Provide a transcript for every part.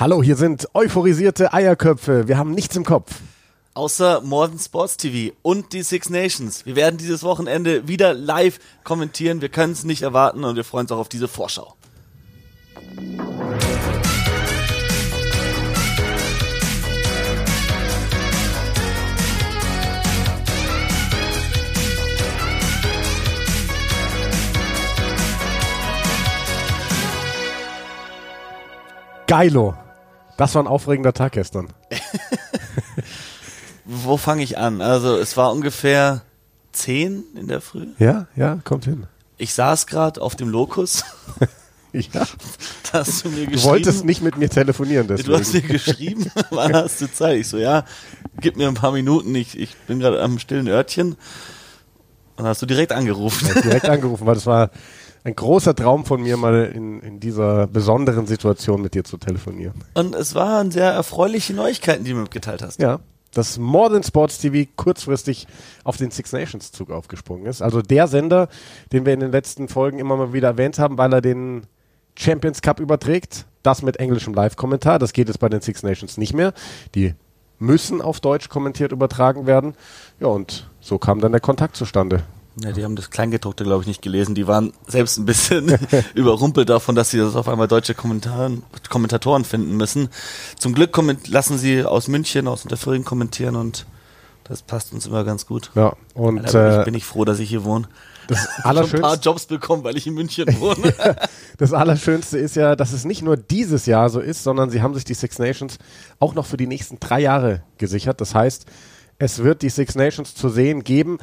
Hallo, hier sind euphorisierte Eierköpfe. Wir haben nichts im Kopf. Außer Modern Sports TV und die Six Nations. Wir werden dieses Wochenende wieder live kommentieren. Wir können es nicht erwarten und wir freuen uns auch auf diese Vorschau. Geilo. Das war ein aufregender Tag gestern. Wo fange ich an? Also es war ungefähr 10 in der Früh. Ja, ja, kommt hin. Ich saß gerade auf dem Lokus. Ja. Da hast du mir geschrieben. Du wolltest nicht mit mir telefonieren, deswegen. Du hast mir geschrieben, wann hast du Zeit? Ich so, ja, gib mir ein paar Minuten, ich, ich bin gerade am stillen Örtchen. Und dann hast du direkt angerufen. Hab direkt angerufen, weil das war ein großer Traum von mir, mal in, in dieser besonderen Situation mit dir zu telefonieren. Und es waren sehr erfreuliche Neuigkeiten, die du mir mitgeteilt hast. Ja, dass More Than Sports TV kurzfristig auf den Six Nations Zug aufgesprungen ist. Also der Sender, den wir in den letzten Folgen immer mal wieder erwähnt haben, weil er den Champions Cup überträgt. Das mit englischem Live-Kommentar. Das geht jetzt bei den Six Nations nicht mehr. Die müssen auf Deutsch kommentiert übertragen werden. Ja, und so kam dann der Kontakt zustande. Ja, die haben das Kleingedruckte, glaube ich, nicht gelesen. Die waren selbst ein bisschen überrumpelt davon, dass sie das auf einmal deutsche Kommentaren, Kommentatoren finden müssen. Zum Glück lassen sie aus München, aus Unterföhring kommentieren und das passt uns immer ganz gut. Ja, und Alter, bin, äh, ich, bin ich froh, dass ich hier wohne. das Ich habe ein paar Allerschönste, Jobs bekommen, weil ich in München wohne. das Allerschönste ist ja, dass es nicht nur dieses Jahr so ist, sondern sie haben sich die Six Nations auch noch für die nächsten drei Jahre gesichert. Das heißt, es wird die Six Nations zu sehen geben.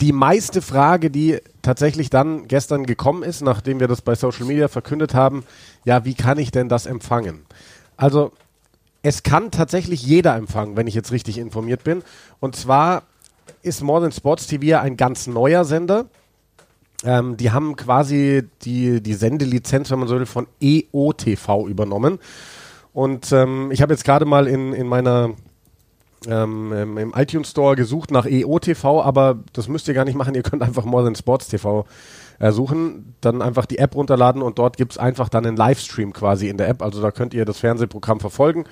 Die meiste Frage, die tatsächlich dann gestern gekommen ist, nachdem wir das bei Social Media verkündet haben, ja, wie kann ich denn das empfangen? Also, es kann tatsächlich jeder empfangen, wenn ich jetzt richtig informiert bin. Und zwar ist Modern Sports TV ein ganz neuer Sender. Ähm, die haben quasi die, die Sendelizenz, wenn man so will, von EOTV übernommen. Und ähm, ich habe jetzt gerade mal in, in meiner ähm, im- im iTunes Store gesucht nach EOTV, aber das müsst ihr gar nicht machen. Ihr könnt einfach More Than Sports TV äh, suchen, dann einfach die App runterladen und dort gibt's einfach dann einen Livestream quasi in der App. Also da könnt ihr das Fernsehprogramm verfolgen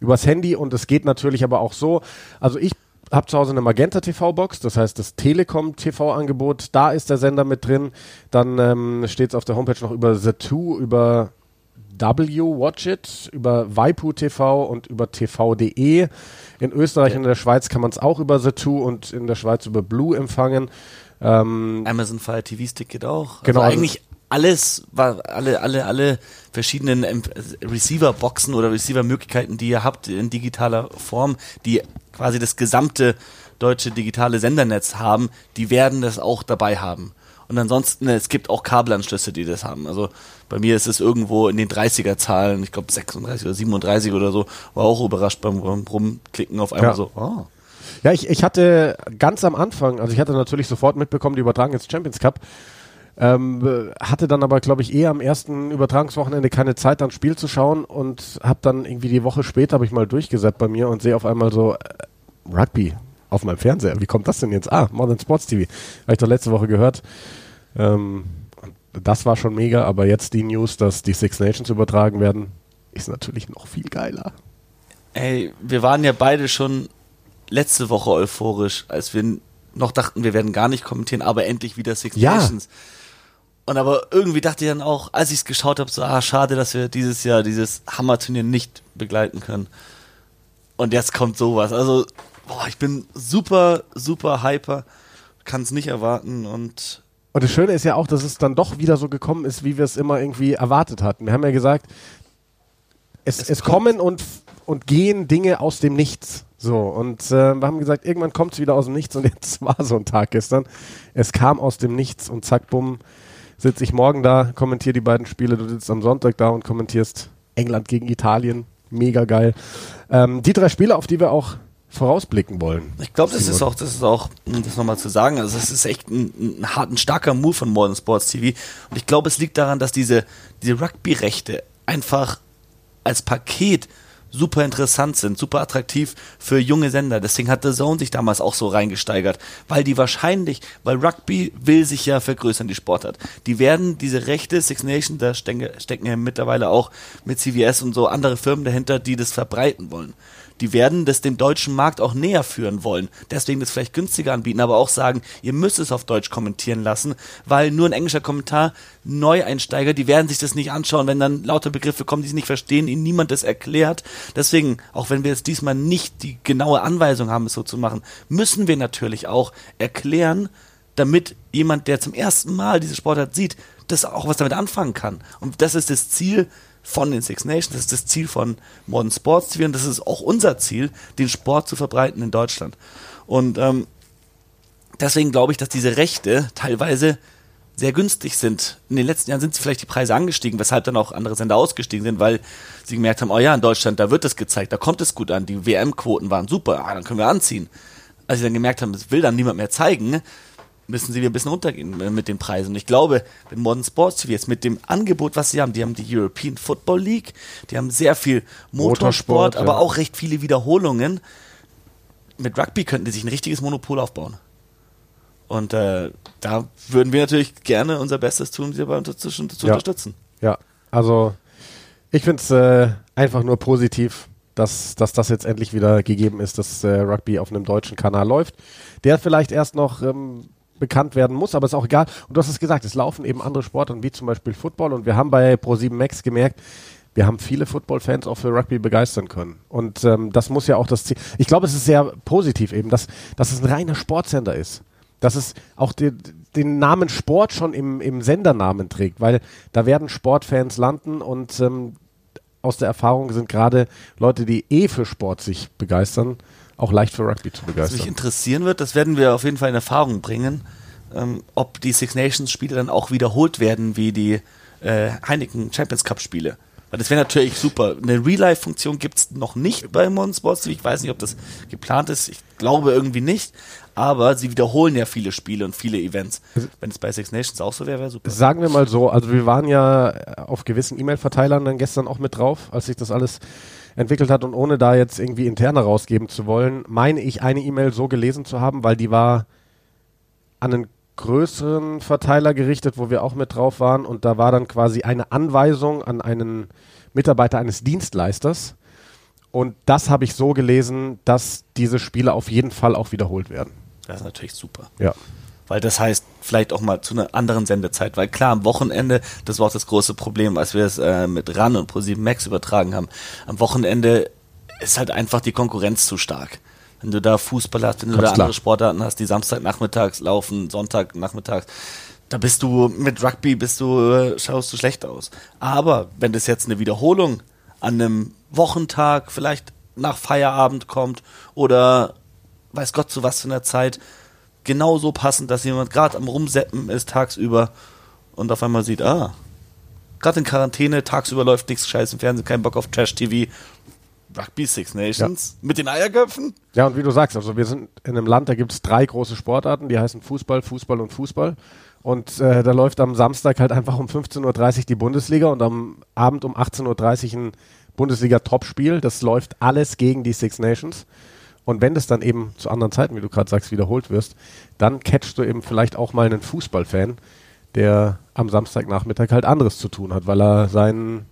übers Handy und es geht natürlich aber auch so. Also ich habe zu Hause eine Magenta TV-Box, das heißt das Telekom TV-Angebot, da ist der Sender mit drin. Dann ähm, steht es auf der Homepage noch über The2, über W Watch It, über Waipu TV und über TV.de. In Österreich und in der Schweiz kann man es auch über The2 und in der Schweiz über Blue empfangen. Ähm, Amazon Fire TV Stick geht auch. Genau, Also also- eigentlich alles, alle, alle, alle verschiedenen Receiver-Boxen oder Receiver-Möglichkeiten, die ihr habt in digitaler Form, die quasi das gesamte deutsche digitale Sendernetz haben, die werden das auch dabei haben. Und ansonsten, es gibt auch Kabelanschlüsse, die das haben. Also bei mir ist es irgendwo in den 30er Zahlen, ich glaube 36 oder 37 oder so, war auch überrascht beim, Rumklicken auf einmal Ja. so, oh. Ja, ich, ich hatte ganz am Anfang, also ich hatte natürlich sofort mitbekommen, die übertragen jetzt Champions Cup. Ähm, äh, hatte dann aber, glaube ich, eher am ersten Übertragungswochenende keine Zeit, dann Spiel zu schauen und habe dann irgendwie die Woche später, habe ich mal durchgesetzt bei mir und sehe auf einmal so äh, Rugby auf meinem Fernseher. Wie kommt das denn jetzt? Ah, Modern Sports TV. Habe ich doch letzte Woche gehört. Ähm, das war schon mega, aber jetzt die News, dass die Six Nations übertragen werden, ist natürlich noch viel geiler. Ey, wir waren ja beide schon letzte Woche euphorisch, als wir noch dachten, wir werden gar nicht kommentieren, aber endlich wieder Six Ja. Nations. Und aber irgendwie dachte ich dann auch, als ich es geschaut habe, so, ah, schade, dass wir dieses Jahr dieses Hammerturnier nicht begleiten können. Und jetzt kommt sowas. Also, boah, ich bin super, super hyper, kann es nicht erwarten und Und das Schöne ist ja auch, dass es dann doch wieder so gekommen ist, wie wir es immer irgendwie erwartet hatten. Wir haben ja gesagt, es, es, Es kommen und, und gehen Dinge aus dem Nichts. So, und äh, wir haben gesagt, irgendwann kommt es wieder aus dem Nichts und jetzt war so ein Tag gestern. Es kam aus dem Nichts und zack, bumm, sitze ich morgen da, kommentiere die beiden Spiele, du sitzt am Sonntag da und kommentierst England gegen Italien. Mega geil. Ähm, die drei Spiele, auf die wir auch vorausblicken wollen. Ich glaube, das ist auch, das ist auch, um das nochmal zu sagen, also es ist echt ein, ein, hart, ein starker Move von Modern Sports TV. Und ich glaube, es liegt daran, dass diese, diese Rugby-Rechte einfach als Paket super interessant sind, super attraktiv für junge Sender. Deswegen hat The Zone sich damals auch so reingesteigert, weil die wahrscheinlich, weil Rugby will sich ja vergrößern, die Sportart. Die werden diese Rechte, Six Nations, da stecken, stecken ja mittlerweile auch mit CVS und so andere Firmen dahinter, die das verbreiten wollen die werden das dem deutschen Markt auch näher führen wollen. Deswegen das vielleicht günstiger anbieten, aber auch sagen, ihr müsst es auf Deutsch kommentieren lassen, weil nur ein englischer Kommentar, Neueinsteiger, die werden sich das nicht anschauen, wenn dann lauter Begriffe kommen, die sie nicht verstehen, ihnen niemand das erklärt. Deswegen, auch wenn wir jetzt diesmal nicht die genaue Anweisung haben, es so zu machen, müssen wir natürlich auch erklären, damit jemand, der zum ersten Mal diese Sportart sieht, das auch was damit anfangen kann. Und das ist das Ziel von den Six Nations. Das ist das Ziel von Modern Sports TV und das ist auch unser Ziel, den Sport zu verbreiten in Deutschland. Und ähm, deswegen glaube ich, dass diese Rechte teilweise sehr günstig sind. In den letzten Jahren sind sie vielleicht die Preise angestiegen, weshalb dann auch andere Sender ausgestiegen sind, weil sie gemerkt haben, oh ja, in Deutschland, da wird es gezeigt, da kommt es gut an, die WM-Quoten waren super, ah, dann können wir anziehen. Als sie dann gemerkt haben, das will dann niemand mehr zeigen, müssen sie wieder ein bisschen runtergehen mit den Preisen. Und ich glaube, wenn Modern Sports TV jetzt mit dem Angebot, was sie haben, die haben die European Football League, die haben sehr viel Motorsport, Motorsport aber ja. auch recht viele Wiederholungen. Mit Rugby könnten die sich ein richtiges Monopol aufbauen. Und äh, da würden wir natürlich gerne unser Bestes tun, sie dabei zu, zu ja. unterstützen. Ja, also ich finde es äh, einfach nur positiv, dass, dass das jetzt endlich wieder gegeben ist, dass äh, Rugby auf einem deutschen Kanal läuft, der vielleicht erst noch ähm, bekannt werden muss, aber ist auch egal. Und du hast es gesagt, es laufen eben andere Sportarten wie zum Beispiel Football und wir haben bei Pro7 Max gemerkt, wir haben viele Football-Fans auch für Rugby begeistern können. Und ähm, das muss ja auch das Ziel. Ich glaube, es ist sehr positiv eben, dass, dass es ein reiner Sportsender ist. Dass es auch die, den Namen Sport schon im, im Sendernamen trägt, weil da werden Sportfans landen und ähm, aus der Erfahrung sind gerade Leute, die eh für Sport sich begeistern, auch leicht für Rugby zu begeistern. Was mich interessieren wird, das werden wir auf jeden Fall in Erfahrung bringen, ähm, ob die Six Nations Spiele dann auch wiederholt werden wie die äh, Heineken Champions Cup Spiele. Weil das wäre natürlich super. Eine Real-Life-Funktion gibt es noch nicht bei Modern Sports Ich weiß nicht, ob das geplant ist. Ich glaube irgendwie nicht. Aber sie wiederholen ja viele Spiele und viele Events. Also Wenn es bei Six Nations auch so wäre, wäre super. Sagen wir mal so, also wir waren ja auf gewissen E-Mail-Verteilern dann gestern auch mit drauf, als sich das alles entwickelt hat und ohne da jetzt irgendwie interne rausgeben zu wollen, meine ich eine E-Mail so gelesen zu haben, weil die war an einen größeren Verteiler gerichtet, wo wir auch mit drauf waren und da war dann quasi eine Anweisung an einen Mitarbeiter eines Dienstleisters und das habe ich so gelesen, dass diese Spiele auf jeden Fall auch wiederholt werden. Das ist natürlich super. Ja. Weil das heißt, vielleicht auch mal zu einer anderen Sendezeit. Weil klar, am Wochenende, das war auch das große Problem, als wir es äh, mit RAN und Pro7 Max übertragen haben. Am Wochenende ist halt einfach die Konkurrenz zu stark. Wenn du da Fußball hast, wenn du Ganz da klar. andere Sportarten hast, die Samstagnachmittags laufen, Sonntagnachmittags, da bist du mit Rugby bist du äh, schaust du schlecht aus. Aber wenn das jetzt eine Wiederholung an einem Wochentag vielleicht nach Feierabend kommt oder weiß Gott zu was für einer Zeit, genauso passend, dass jemand gerade am Rumseppen ist tagsüber und auf einmal sieht, ah, gerade in Quarantäne, tagsüber läuft nichts Scheiß im Fernsehen, kein Bock auf Trash-TV. Rugby Six Nations ja. mit den Eierköpfen? Ja, und wie du sagst, also wir sind in einem Land, da gibt es drei große Sportarten, die heißen Fußball, Fußball und Fußball. Und äh, da läuft am Samstag halt einfach um 15.30 Uhr die Bundesliga und am Abend um 18.30 Uhr ein Bundesliga-Topspiel. Das läuft alles gegen die Six Nations. Und wenn das dann eben zu anderen Zeiten, wie du gerade sagst, wiederholt wirst, dann catchst du eben vielleicht auch mal einen Fußballfan, der am Samstagnachmittag halt anderes zu tun hat, weil er seinen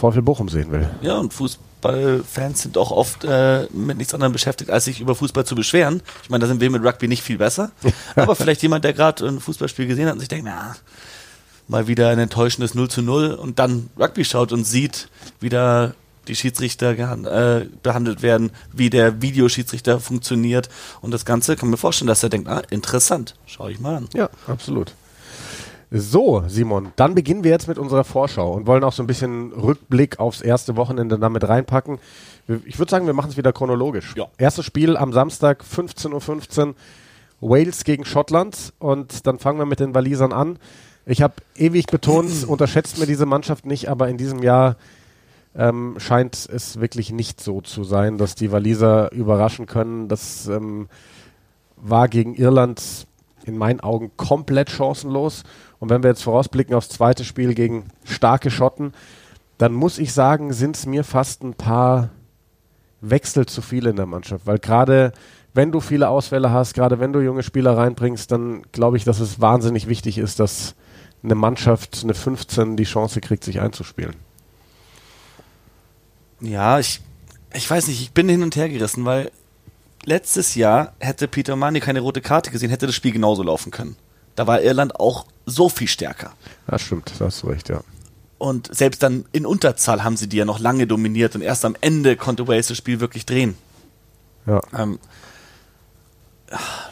VfL Bochum sehen will. Ja, und Fußballfans sind auch oft äh, mit nichts anderem beschäftigt, als sich über Fußball zu beschweren. Ich meine, da sind wir mit Rugby nicht viel besser. Aber vielleicht jemand, der gerade ein Fußballspiel gesehen hat und sich denkt, na, mal wieder ein enttäuschendes 0 zu 0 und dann Rugby schaut und sieht, wie da die Schiedsrichter äh, behandelt werden, wie der Videoschiedsrichter funktioniert und das Ganze kann mir vorstellen, dass er denkt, ah, interessant, schaue ich mal an. Ja, absolut. So, Simon, dann beginnen wir jetzt mit unserer Vorschau und wollen auch so ein bisschen Rückblick aufs erste Wochenende damit reinpacken. Ich würde sagen, wir machen es wieder chronologisch. Ja. Erstes Spiel am Samstag, 15.15 Uhr, Wales gegen Schottland und dann fangen wir mit den Walisern an. Ich habe ewig betont, unterschätzt mir diese Mannschaft nicht, aber in diesem Jahr ähm, scheint es wirklich nicht so zu sein, dass die Waliser überraschen können. Das ähm, war gegen Irland in meinen Augen komplett chancenlos. Und wenn wir jetzt vorausblicken aufs zweite Spiel gegen starke Schotten, dann muss ich sagen, sind es mir fast ein paar Wechsel zu viel in der Mannschaft, weil gerade wenn du viele Ausfälle hast, gerade wenn du junge Spieler reinbringst, dann glaube ich, dass es wahnsinnig wichtig ist, dass eine Mannschaft, eine 15, die Chance kriegt, sich einzuspielen. Ja, ich, ich weiß nicht, ich bin hin und her gerissen, weil letztes Jahr hätte Peter Mani keine rote Karte gesehen, hätte das Spiel genauso laufen können. Da war Irland auch so viel stärker. Das stimmt, da hast du recht, ja. Und selbst dann in Unterzahl haben sie die ja noch lange dominiert und erst am Ende konnte Wales das Spiel wirklich drehen. Ja. Ähm,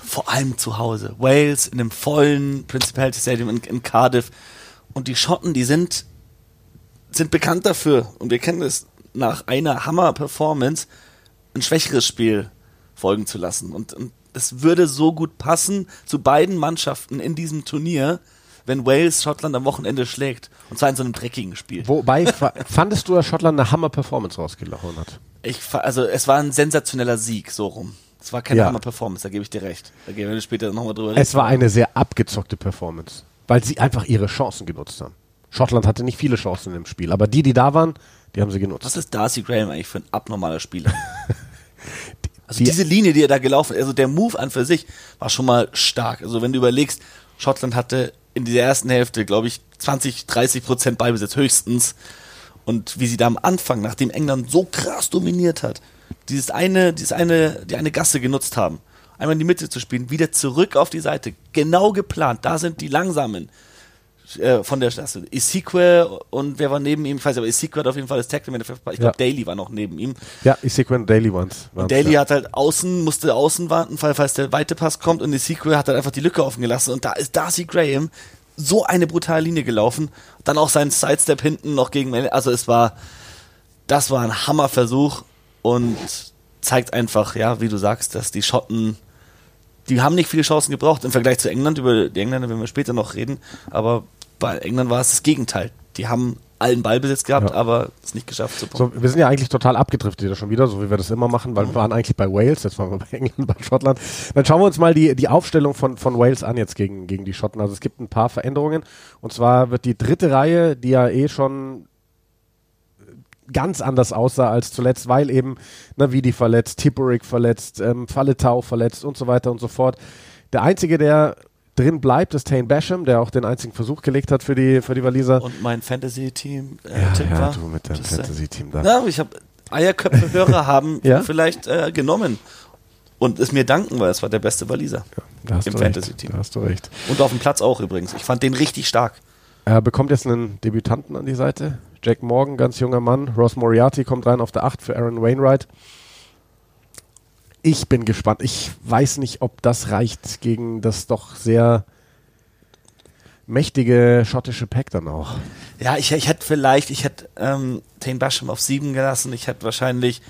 vor allem zu Hause. Wales in einem vollen Principality Stadium in, in, Cardiff. Und die Schotten, die sind, sind bekannt dafür. Und wir kennen es nach einer Hammer-Performance, ein schwächeres Spiel folgen zu lassen. Und, und es würde so gut passen zu beiden Mannschaften in diesem Turnier, wenn Wales Schottland am Wochenende schlägt. Und zwar in so einem dreckigen Spiel. Wobei, fandest du, dass Schottland eine Hammer-Performance rausgelaufen hat? Ich, also es war ein sensationeller Sieg, so rum. Es war keine ja. Hammer-Performance, da gebe ich dir recht. Da gehen wir später nochmal drüber reden. Es war eine sehr abgezockte Performance, weil sie einfach ihre Chancen genutzt haben. Schottland hatte nicht viele Chancen im Spiel, aber die, die da waren, die haben sie genutzt. Was ist Darcy Graham eigentlich für ein abnormaler Spieler? also die, diese Linie, die er da gelaufen ist, also der Move an für sich war schon mal stark. Also wenn du überlegst, Schottland hatte in dieser ersten Hälfte, glaube ich, 20, 30 Prozent Ballbesitz höchstens. Und wie sie da am Anfang, nachdem England so krass dominiert hat, dieses eine, dieses eine, die eine Gasse genutzt haben, einmal in die Mitte zu spielen, wieder zurück auf die Seite, genau geplant. Da sind die Langsamen äh, von der Straße. Isikwe und wer war neben ihm? Ich weiß nicht, aber Isikwe hat auf jeden Fall das Tackle. Ich glaube, ja. Daly war noch neben ihm. Ja, Isikwe und Daly waren es. Daly ja. hat halt außen, musste außen warten, falls der weite Pass kommt und Isikwe hat halt einfach die Lücke offen gelassen und da ist Darcy Graham so eine brutale Linie gelaufen. Dann auch sein Sidestep hinten noch gegen, also es war, das war ein Hammerversuch und zeigt einfach, ja, wie du sagst, dass die Schotten, die haben nicht viele Chancen gebraucht im Vergleich zu England. Über die Engländer werden wir später noch reden. Aber bei England war es das Gegenteil. Die haben allen Ballbesitz gehabt, ja. aber es nicht geschafft zu punkten. So, wir sind ja eigentlich total abgedriftet wieder schon wieder, so wie wir das immer machen, weil wir waren eigentlich bei Wales, jetzt waren wir bei England, bei Schottland. Dann schauen wir uns mal die, die Aufstellung von, von Wales an jetzt gegen, gegen die Schotten. Also es gibt ein paar Veränderungen. Und zwar wird die dritte Reihe, die ja eh schon ganz anders aussah als zuletzt, weil eben ne, Vidi verletzt, Tipperick verletzt, ähm, Falletau verletzt und so weiter und so fort. Der einzige, der drin bleibt, ist Tane Basham, der auch den einzigen Versuch gelegt hat für die, für die Waliser. Und mein Fantasy-Team äh, ja, Tipp ja, war. du mit deinem Fantasy-Team da. Ja, ich habe Eierköpfe-Hörer haben ja? vielleicht äh, genommen und es mir danken, weil es war der beste Waliser ja, im Fantasy-Team. Da hast du recht. Und auf dem Platz auch übrigens. Ich fand den richtig stark. Er bekommt jetzt einen Debütanten an die Seite. Jack Morgan, ganz junger Mann. Ross Moriarty kommt rein auf der 8 für Aaron Wainwright. Ich bin gespannt. Ich weiß nicht, ob das reicht gegen das doch sehr mächtige schottische Pack dann auch. Ja, ich, ich hätte vielleicht, ich hätte ähm, Tane Basham auf 7 gelassen. Ich hätte wahrscheinlich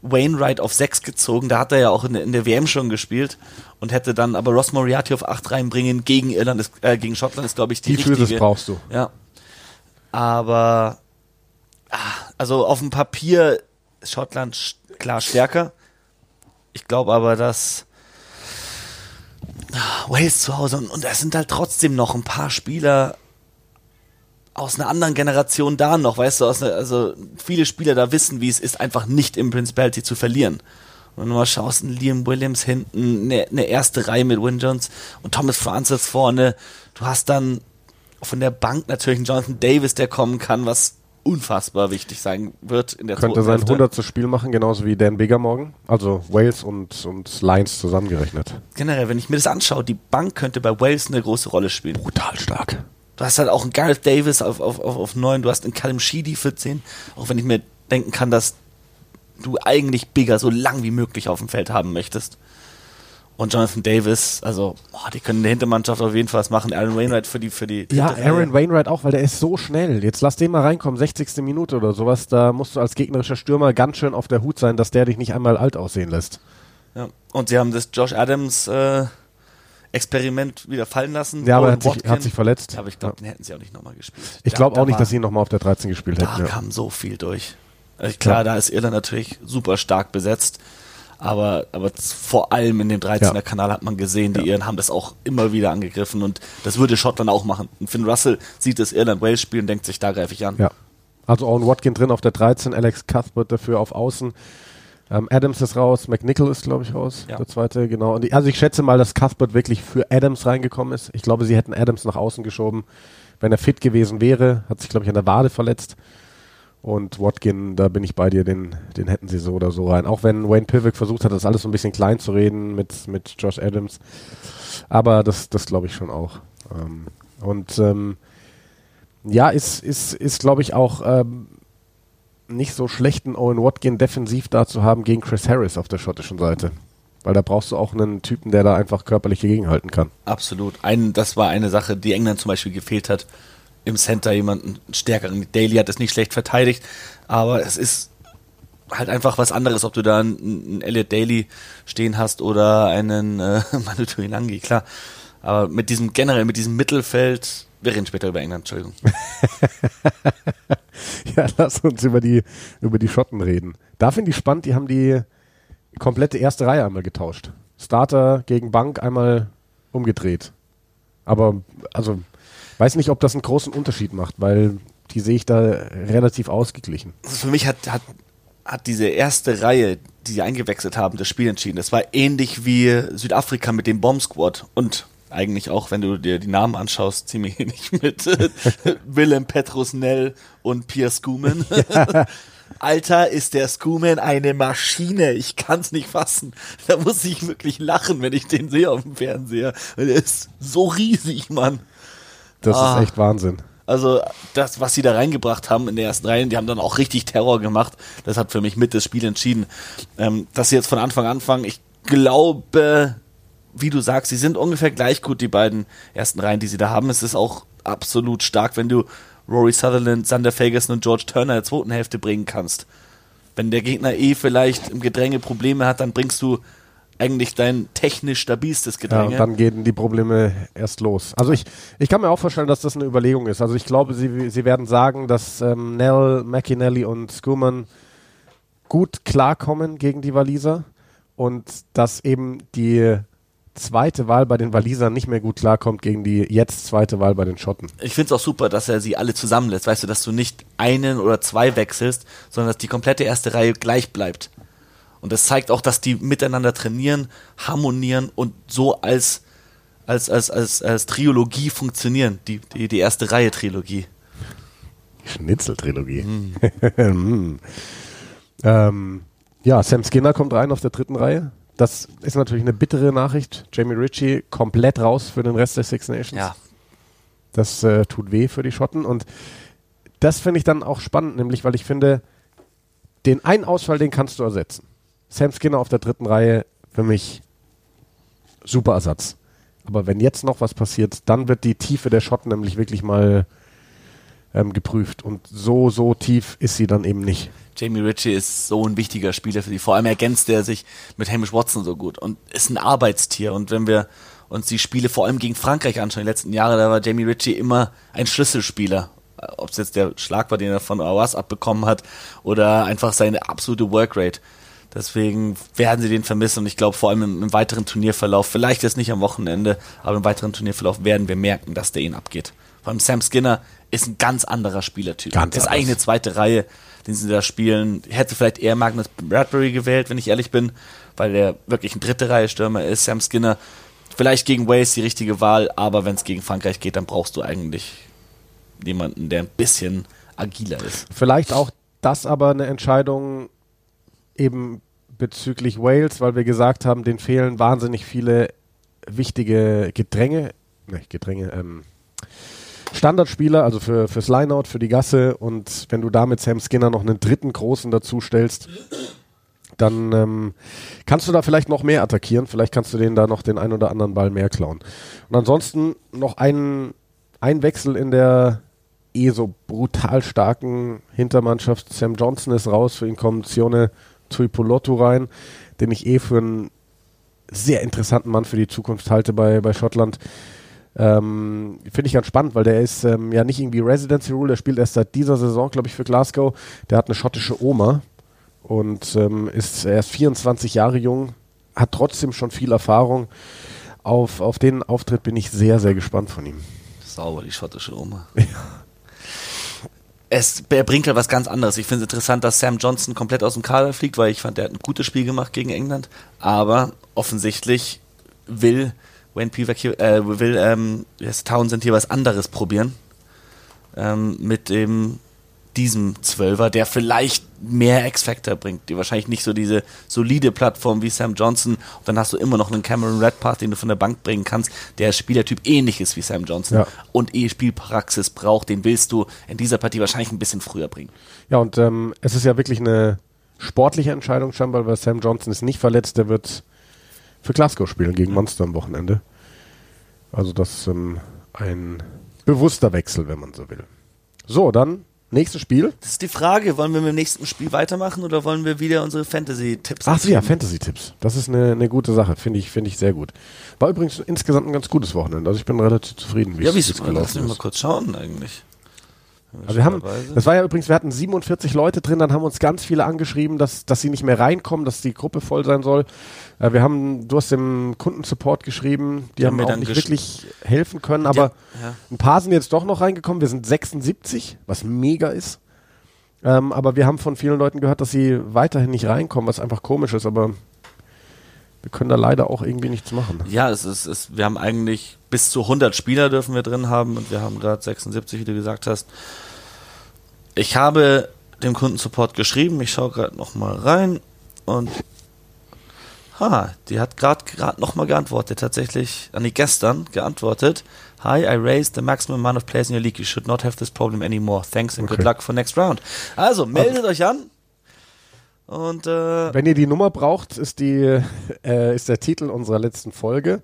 Wainwright auf 6 gezogen. Da hat er ja auch in, in, der WM schon gespielt und hätte dann aber Ross Moriarty auf 8 reinbringen gegen Irland, ist, äh, gegen Schottland ist, glaube ich, die, die richtige. Die brauchst du. Ja. Aber ah, also auf dem Papier ist Schottland klar stärker. Ich glaube aber, dass Wales zu Hause und, und es sind halt trotzdem noch ein paar Spieler aus einer anderen Generation da noch, weißt du, einer, also viele Spieler da wissen, wie es ist, einfach nicht im Principality zu verlieren. Und wenn du mal schaust, ein Liam Williams hinten, eine, eine erste Reihe mit Win Jones und Thomas Francis vorne, du hast dann von der Bank natürlich einen Jonathan Davis, der kommen kann, was unfassbar wichtig sein wird in der Könnte sein 100. Spiel machen, genauso wie Dan Bigger morgen. Also Wales und, und Lions zusammengerechnet. Generell, wenn ich mir das anschaue, die Bank könnte bei Wales eine große Rolle spielen. Brutal stark. Du hast halt auch einen Gareth Davis auf, auf, auf, auf 9, du hast einen Callum Sheedy für 10. Auch wenn ich mir denken kann, dass du eigentlich Bigger so lang wie möglich auf dem Feld haben möchtest. Und Jonathan Davis, also, boah, die können in der Hintermannschaft auf jeden Fall was machen. Aaron Wainwright für die, für die. Ja, Aaron Wainwright auch, weil der ist so schnell. Jetzt lass den mal reinkommen, 60. Minute oder sowas. Da musst du als gegnerischer Stürmer ganz schön auf der Hut sein, dass der dich nicht einmal alt aussehen lässt. Ja, und sie haben das Josh Adams, äh, Experiment wieder fallen lassen. Ja, aber er hat sich, hat sich, verletzt. Aber ich glaube, ja. den hätten sie auch nicht nochmal gespielt. Ich glaube auch nicht, dass sie ihn nochmal auf der 13 gespielt da hätten. Da kam so viel durch. Also klar, ja. da ist Irland natürlich super stark besetzt. Aber, aber vor allem in dem 13er ja. Kanal hat man gesehen, die Iren haben das auch immer wieder angegriffen und das würde Schottland auch machen. Und Finn Russell sieht das Irland-Wales-Spiel und denkt sich, da greife ich an. Ja. Also Owen Watkin drin auf der 13, Alex Cuthbert dafür auf Außen. Ähm, Adams ist raus, McNichol ist, glaube ich, raus. Ja. Der zweite, genau. Und die, also ich schätze mal, dass Cuthbert wirklich für Adams reingekommen ist. Ich glaube, sie hätten Adams nach außen geschoben, wenn er fit gewesen wäre. Hat sich, glaube ich, an der Wade verletzt. Und Watkin, da bin ich bei dir, den, den hätten sie so oder so rein. Auch wenn Wayne Pivik versucht hat, das alles so ein bisschen klein zu reden mit, mit Josh Adams. Aber das, das glaube ich schon auch. Ähm, und ähm, ja, ist, ist, ist glaube ich, auch ähm, nicht so schlechten Owen Watkin defensiv da zu haben gegen Chris Harris auf der schottischen Seite. Weil da brauchst du auch einen Typen, der da einfach körperlich gegenhalten kann. Absolut. Ein, das war eine Sache, die England zum Beispiel gefehlt hat. Im Center jemanden stärkeren. Daly hat es nicht schlecht verteidigt, aber es ist halt einfach was anderes, ob du da einen, einen Elliot Daly stehen hast oder einen äh, Manu Tuilangi, klar. Aber mit diesem generell, mit diesem Mittelfeld, wir reden später über England, Entschuldigung. ja, lass uns über die, über die Schotten reden. Da finde ich spannend, die haben die komplette erste Reihe einmal getauscht. Starter gegen Bank einmal umgedreht. Aber, also, weiß nicht, ob das einen großen Unterschied macht, weil die sehe ich da relativ ausgeglichen. Also für mich hat, hat, hat diese erste Reihe, die sie eingewechselt haben, das Spiel entschieden. Das war ähnlich wie Südafrika mit dem Bomb Squad und eigentlich auch, wenn du dir die Namen anschaust, ziemlich ähnlich mit Willem Petrusnell und Pierre Skuman. Alter, ist der Skuman eine Maschine. Ich kann's nicht fassen. Da muss ich wirklich lachen, wenn ich den sehe auf dem Fernseher. Der ist so riesig, Mann. Das Ah. ist echt Wahnsinn. Also das, was sie da reingebracht haben in der ersten Reihe, die haben dann auch richtig Terror gemacht. Das hat für mich mit das Spiel entschieden. Ähm, dass sie jetzt von Anfang an anfangen, ich glaube, wie du sagst, sie sind ungefähr gleich gut, die beiden ersten Reihen, die sie da haben. Es ist auch absolut stark, wenn du Rory Sutherland, Sander Ferguson und George Turner in der zweiten Hälfte bringen kannst. Wenn der Gegner eh vielleicht im Gedränge Probleme hat, dann bringst du eigentlich dein technisch stabilstes Ja, Gedränge. und dann gehen die Probleme erst los. Also ich, ich kann mir auch vorstellen, dass das eine Überlegung ist. Also ich glaube, sie, sie werden sagen, dass ähm, Nell, McInally und Skuman gut klarkommen gegen die Waliser und dass eben die zweite Wahl bei den Walisern nicht mehr gut klarkommt gegen die jetzt zweite Wahl bei den Schotten. Ich finde es auch super, dass er sie alle zusammenlässt. Weißt du, dass du nicht einen oder zwei wechselst, sondern dass die komplette erste Reihe gleich bleibt. Und das zeigt auch, dass die miteinander trainieren, harmonieren und so als, als, als, als, als Trilogie funktionieren. Die, die, die erste Reihe-Trilogie. Schnitzeltrilogie. Mm. ähm, ja, Sam Skinner kommt rein auf der dritten Reihe. Das ist natürlich eine bittere Nachricht. Jamie Ritchie komplett raus für den Rest der Six Nations. Ja. Das äh, tut weh für die Schotten. Und das finde ich dann auch spannend, nämlich weil ich finde, den einen Ausfall, den kannst du ersetzen. Sam Skinner auf der dritten Reihe, für mich super Ersatz. Aber wenn jetzt noch was passiert, dann wird die Tiefe der Schotten nämlich wirklich mal ähm, geprüft. Und so, so tief ist sie dann eben nicht. Jamie Ritchie ist so ein wichtiger Spieler für die. Vor allem ergänzt er sich mit Hamish Watson so gut und ist ein Arbeitstier. Und wenn wir uns die Spiele vor allem gegen Frankreich anschauen, die letzten Jahre, da war Jamie Ritchie immer ein Schlüsselspieler. Ob es jetzt der Schlag war, den er von Awas abbekommen hat, oder einfach seine absolute Workrate. Deswegen werden sie den vermissen und ich glaube vor allem im, im weiteren Turnierverlauf, vielleicht jetzt nicht am Wochenende, aber im weiteren Turnierverlauf werden wir merken, dass der ihn abgeht. Vor allem Sam Skinner ist ein ganz anderer Spielertyp. Ganz ist anders. eigentlich eine zweite Reihe, den sie da spielen. Ich hätte vielleicht eher Magnus Bradbury gewählt, wenn ich ehrlich bin, weil er wirklich ein dritte Reihe Stürmer ist. Sam Skinner vielleicht gegen Wales die richtige Wahl, aber wenn es gegen Frankreich geht, dann brauchst du eigentlich jemanden, der ein bisschen agiler ist. Vielleicht auch das aber eine Entscheidung eben bezüglich Wales, weil wir gesagt haben, denen fehlen wahnsinnig viele wichtige Gedränge, ne, Gedränge, ähm, Standardspieler, also für, fürs Lineout, für die Gasse und wenn du da mit Sam Skinner noch einen dritten großen dazu stellst, dann ähm, kannst du da vielleicht noch mehr attackieren, vielleicht kannst du denen da noch den ein oder anderen Ball mehr klauen. Und ansonsten noch ein, ein Wechsel in der eh so brutal starken Hintermannschaft. Sam Johnson ist raus, für ihn kommt Sione Tuipolotu rein, den ich eh für einen sehr interessanten Mann für die Zukunft halte bei, bei Schottland. Ähm, Finde ich ganz spannend, weil der ist ähm, ja nicht irgendwie Residency Rule, der spielt erst seit dieser Saison, glaube ich, für Glasgow. Der hat eine schottische Oma und ähm, ist erst 24 Jahre jung, hat trotzdem schon viel Erfahrung. Auf, auf den Auftritt bin ich sehr, sehr gespannt von ihm. Sauber, die schottische Oma. es, er bringt halt was ganz anderes. Ich finde es interessant, dass Sam Johnson komplett aus dem Kader fliegt, weil ich fand, der hat ein gutes Spiel gemacht gegen England. Aber offensichtlich will Wayne Pivak hier, äh, will ähm, Townsend hier was anderes probieren. Ähm, mit dem diesem Zwölfer, der vielleicht mehr X-Factor bringt, die wahrscheinlich nicht so diese solide Plattform wie Sam Johnson. Und dann hast du immer noch einen Cameron Redpath, den du von der Bank bringen kannst, der Spielertyp ähnlich ist wie Sam Johnson Ja. und eh Spielpraxis braucht. Den willst du in dieser Partie wahrscheinlich ein bisschen früher bringen. Ja, und ähm, es ist ja wirklich eine sportliche Entscheidung scheinbar, weil Sam Johnson ist nicht verletzt, der wird für Glasgow spielen gegen Monster am Wochenende. Also das ist ähm, ein bewusster Wechsel, wenn man so will. So, dann nächstes Spiel. Das ist die Frage, wollen wir mit dem nächsten Spiel weitermachen oder wollen wir wieder unsere Fantasy-Tipps Ach so, ja? Fantasy-Tipps. Das ist eine, eine gute Sache, finde ich, finde ich sehr gut. War übrigens insgesamt ein ganz gutes Wochenende. Also ich bin relativ zufrieden, wie Ja, wie es ist es es? Lass gelaufen mich mal ist. kurz schauen eigentlich. Also wir haben, das war ja übrigens, wir hatten 47 Leute drin, dann haben uns ganz viele angeschrieben, dass, dass sie nicht mehr reinkommen, dass die Gruppe voll sein soll. Äh, wir haben, du hast dem Kundensupport geschrieben, die, Die haben haben mir auch nicht wirklich helfen können, aber ja. ein paar sind jetzt doch noch reingekommen. Wir sind 76, was mega ist. Ähm, aber wir haben von vielen Leuten gehört, dass sie weiterhin nicht reinkommen, was einfach komisch ist, aber wir können da leider auch irgendwie nichts machen. Ja, es ist, es, wir haben eigentlich bis zu 100 Spieler dürfen wir drin haben und wir haben gerade 76, wie du gesagt hast. Ich habe dem Kundensupport geschrieben, ich schaue gerade nochmal rein und ha, die hat gerade gerade nochmal geantwortet, tatsächlich, an die gestern geantwortet. Hi, I raised the maximum amount of players in your league. You should not have this problem anymore. Thanks and Okay. good luck for next round. Also, meldet euch an. Und äh, Wenn ihr die Nummer braucht, ist, die, äh, ist der Titel unserer letzten Folge.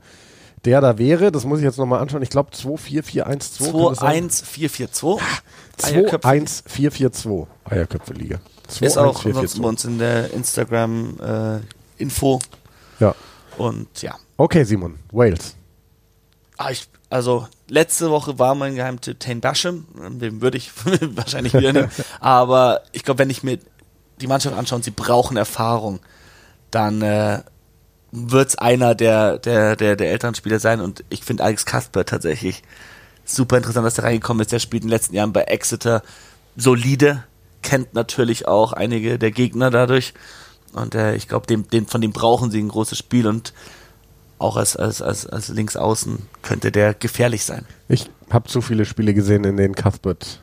Der da wäre, das muss ich jetzt nochmal anschauen, ich glaube 24412. kann das sein? 21442. Eierköpfe 21442. Eierköpfe-Liga. Ist auch 21442. ansonsten bei uns in der Instagram-Info. Ja. und ja. Okay, Simon. Wales. Ah, ich, also, letzte Woche war mein Geheimtipp Tane Basham. Den würde ich wahrscheinlich wieder nehmen. Aber ich glaube, wenn ich mir die Mannschaft anschaue und sie brauchen Erfahrung, dann äh, wird es einer der, der, der, der älteren Spieler sein. Und ich finde Alex Cuthbert tatsächlich super interessant, dass der reingekommen ist. Der spielt in den letzten Jahren bei Exeter solide, kennt natürlich auch einige der Gegner dadurch. Und äh, ich glaube, dem, dem, von dem brauchen sie ein großes Spiel und auch als, als, als, als Linksaußen könnte der gefährlich sein. Ich habe zu viele Spiele gesehen, in denen Cuthbert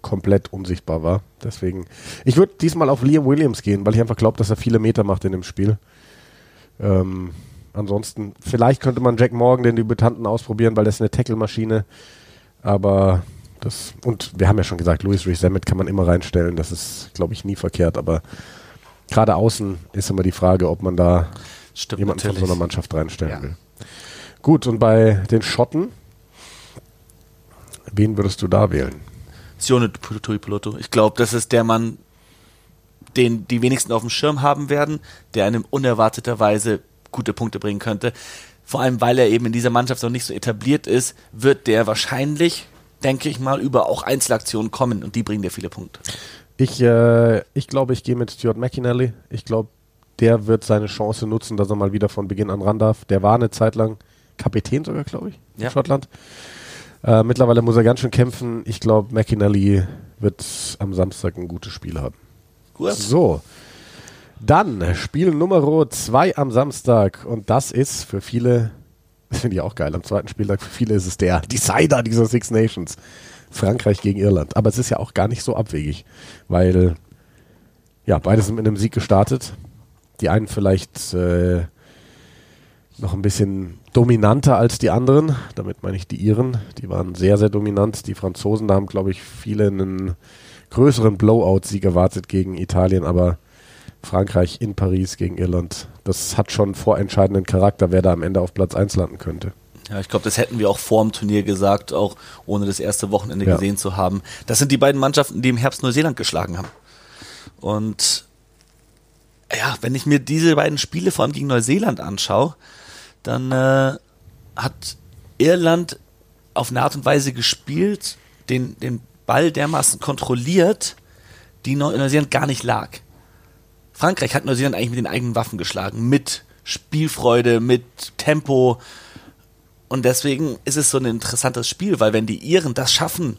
komplett unsichtbar war. Deswegen, ich würde diesmal auf Liam Williams gehen, weil ich einfach glaube, dass er viele Meter macht in dem Spiel. Ähm, ansonsten, vielleicht könnte man Jack Morgan, den Debütanten, ausprobieren, weil das ist eine Tackle-Maschine. Aber das, und wir haben ja schon gesagt, Louis Rees-Zammit kann man immer reinstellen. Das ist, glaube ich, nie verkehrt. Aber gerade außen ist immer die Frage, ob man da Stimmt jemanden von natürlich. so einer Mannschaft reinstellen Ja. will. Gut, und bei den Schotten, wen würdest du da wählen? Sione Tuipulotu. Ich glaube, das ist der Mann, den die wenigsten auf dem Schirm haben werden, der einem unerwarteterweise gute Punkte bringen könnte. Vor allem, weil er eben in dieser Mannschaft noch nicht so etabliert ist, wird der wahrscheinlich, denke ich mal, über auch Einzelaktionen kommen und die bringen dir viele Punkte. Ich, äh, ich glaube, ich gehe mit Stuart McInally. Ich glaube, der wird seine Chance nutzen, dass er mal wieder von Beginn an ran darf. Der war eine Zeit lang Kapitän sogar, glaube ich, in Ja. Schottland. Äh, mittlerweile muss er ganz schön kämpfen. Ich glaube, McInally wird am Samstag ein gutes Spiel haben. Gut. So. Dann Spiel Nummer 2 am Samstag. Und das ist für viele, das finde ich auch geil, am zweiten Spieltag, für viele ist es der Decider dieser Six Nations. Frankreich gegen Irland. Aber es ist ja auch gar nicht so abwegig, weil ja, beide sind mit einem Sieg gestartet. Die einen vielleicht äh, noch ein bisschen dominanter als die anderen. Damit meine ich die Iren. Die waren sehr, sehr dominant. Die Franzosen, da haben, glaube ich, viele einen größeren Blowout-Sieg erwartet gegen Italien, aber Frankreich in Paris gegen Irland, das hat schon vorentscheidenden Charakter, wer da am Ende auf Platz 1 landen könnte. Ja, ich glaube, das hätten wir auch vor dem Turnier gesagt, auch ohne das erste Wochenende Ja. gesehen zu haben. Das sind die beiden Mannschaften, die im Herbst Neuseeland geschlagen haben. Und ja, wenn ich mir diese beiden Spiele vor allem gegen Neuseeland anschaue, dann äh, hat Irland auf eine Art und Weise gespielt, den, den Ball dermaßen kontrolliert, die Neu Neuseeland gar nicht lag. Frankreich hat Neuseeland eigentlich mit den eigenen Waffen geschlagen, mit Spielfreude, mit Tempo. Und deswegen ist es so ein interessantes Spiel, weil wenn die Iren das schaffen,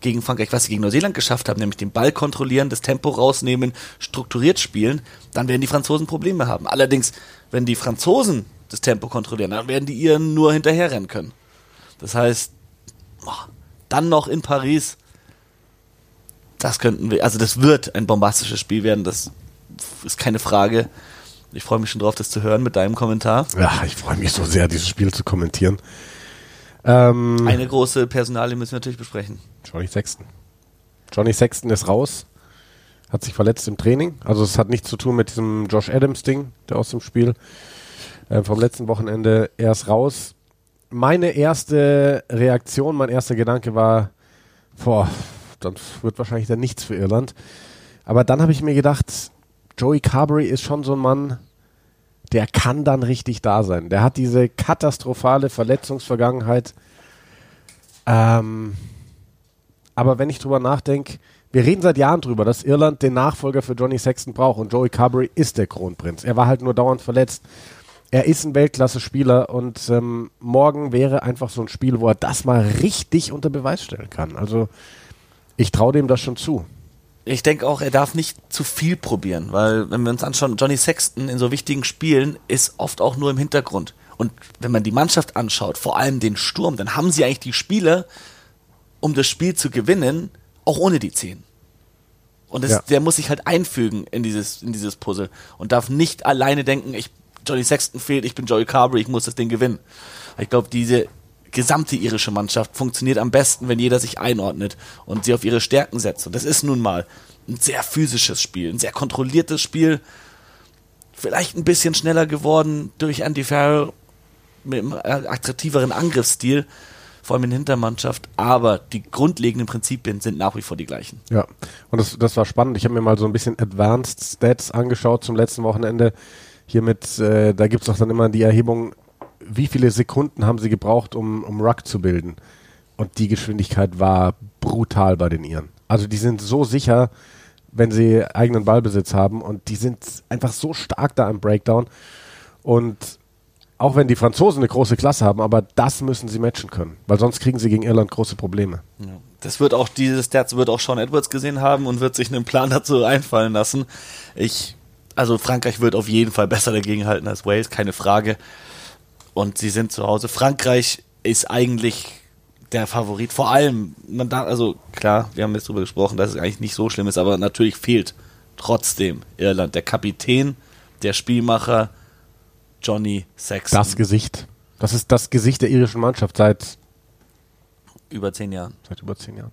gegen Frankreich, was sie gegen Neuseeland geschafft haben, nämlich den Ball kontrollieren, das Tempo rausnehmen, strukturiert spielen, dann werden die Franzosen Probleme haben. Allerdings, wenn die Franzosen das Tempo kontrollieren, dann werden die ihren nur hinterherrennen können. Das heißt, dann noch in Paris, das könnten wir, also das wird ein bombastisches Spiel werden, das ist keine Frage. Ich freue mich schon drauf, das zu hören mit deinem Kommentar. Ja, ich freue mich so sehr, dieses Spiel zu kommentieren. Ähm, Eine große Personalie müssen wir natürlich besprechen. Johnny Sexton. Johnny Sexton ist raus, hat sich verletzt im Training. Also es hat nichts zu tun mit diesem Josh Adams Ding, der aus dem Spiel äh, vom letzten Wochenende. Er ist raus. Meine erste Reaktion, mein erster Gedanke war, boah, dann wird wahrscheinlich dann nichts für Irland. Aber dann habe ich mir gedacht, Joey Carberry ist schon so ein Mann, der kann dann richtig da sein. Der hat diese katastrophale Verletzungsvergangenheit. Ähm, aber wenn ich drüber nachdenke, wir reden seit Jahren drüber, dass Irland den Nachfolger für Johnny Sexton braucht und Joey Carberry ist der Kronprinz. Er war halt nur dauernd verletzt. Er ist ein Weltklasse-Spieler und ähm, morgen wäre einfach so ein Spiel, wo er das mal richtig unter Beweis stellen kann. Also ich traue dem das schon zu ich denke auch, er darf nicht zu viel probieren, weil wenn wir uns anschauen, Johnny Sexton in so wichtigen Spielen ist oft auch nur im Hintergrund. Und wenn man die Mannschaft anschaut, vor allem den Sturm, dann haben sie eigentlich die Spieler, um das Spiel zu gewinnen, auch ohne die Zehn. Und das, ja. der muss sich halt einfügen in dieses, in dieses Puzzle und darf nicht alleine denken, ich, Johnny Sexton fehlt, ich bin Joey Carberry, ich muss das Ding gewinnen. Ich glaube, diese gesamte irische Mannschaft funktioniert am besten, wenn jeder sich einordnet und sie auf ihre Stärken setzt. Und das ist nun mal ein sehr physisches Spiel, ein sehr kontrolliertes Spiel. Vielleicht ein bisschen schneller geworden durch Andy Farrell mit einem attraktiveren Angriffsstil, vor allem in der Hintermannschaft. Aber die grundlegenden Prinzipien sind nach wie vor die gleichen. Ja, und das, das war spannend. Ich habe mir mal so ein bisschen Advanced Stats angeschaut zum letzten Wochenende. Hiermit, äh, da gibt es auch dann immer die Erhebung, wie viele Sekunden haben sie gebraucht, um, um Ruck zu bilden? Und die Geschwindigkeit war brutal bei den Iren. Also die sind so sicher, wenn sie eigenen Ballbesitz haben und die sind einfach so stark da im Breakdown. Und auch wenn die Franzosen eine große Klasse haben, aber das müssen sie matchen können, weil sonst kriegen sie gegen Irland große Probleme. Das wird auch dieses Stats wird auch Sean Edwards gesehen haben und wird sich einen Plan dazu einfallen lassen. Ich, also Frankreich wird auf jeden Fall besser dagegen halten als Wales, keine Frage und sie sind zu Hause. Frankreich ist eigentlich der Favorit. Vor allem, man da, also klar, wir haben jetzt darüber gesprochen, dass es eigentlich nicht so schlimm ist, aber natürlich fehlt trotzdem Irland der Kapitän, der Spielmacher Johnny Sexton. Das Gesicht. Das ist das Gesicht der irischen Mannschaft seit über zehn Jahren. Seit über zehn Jahren.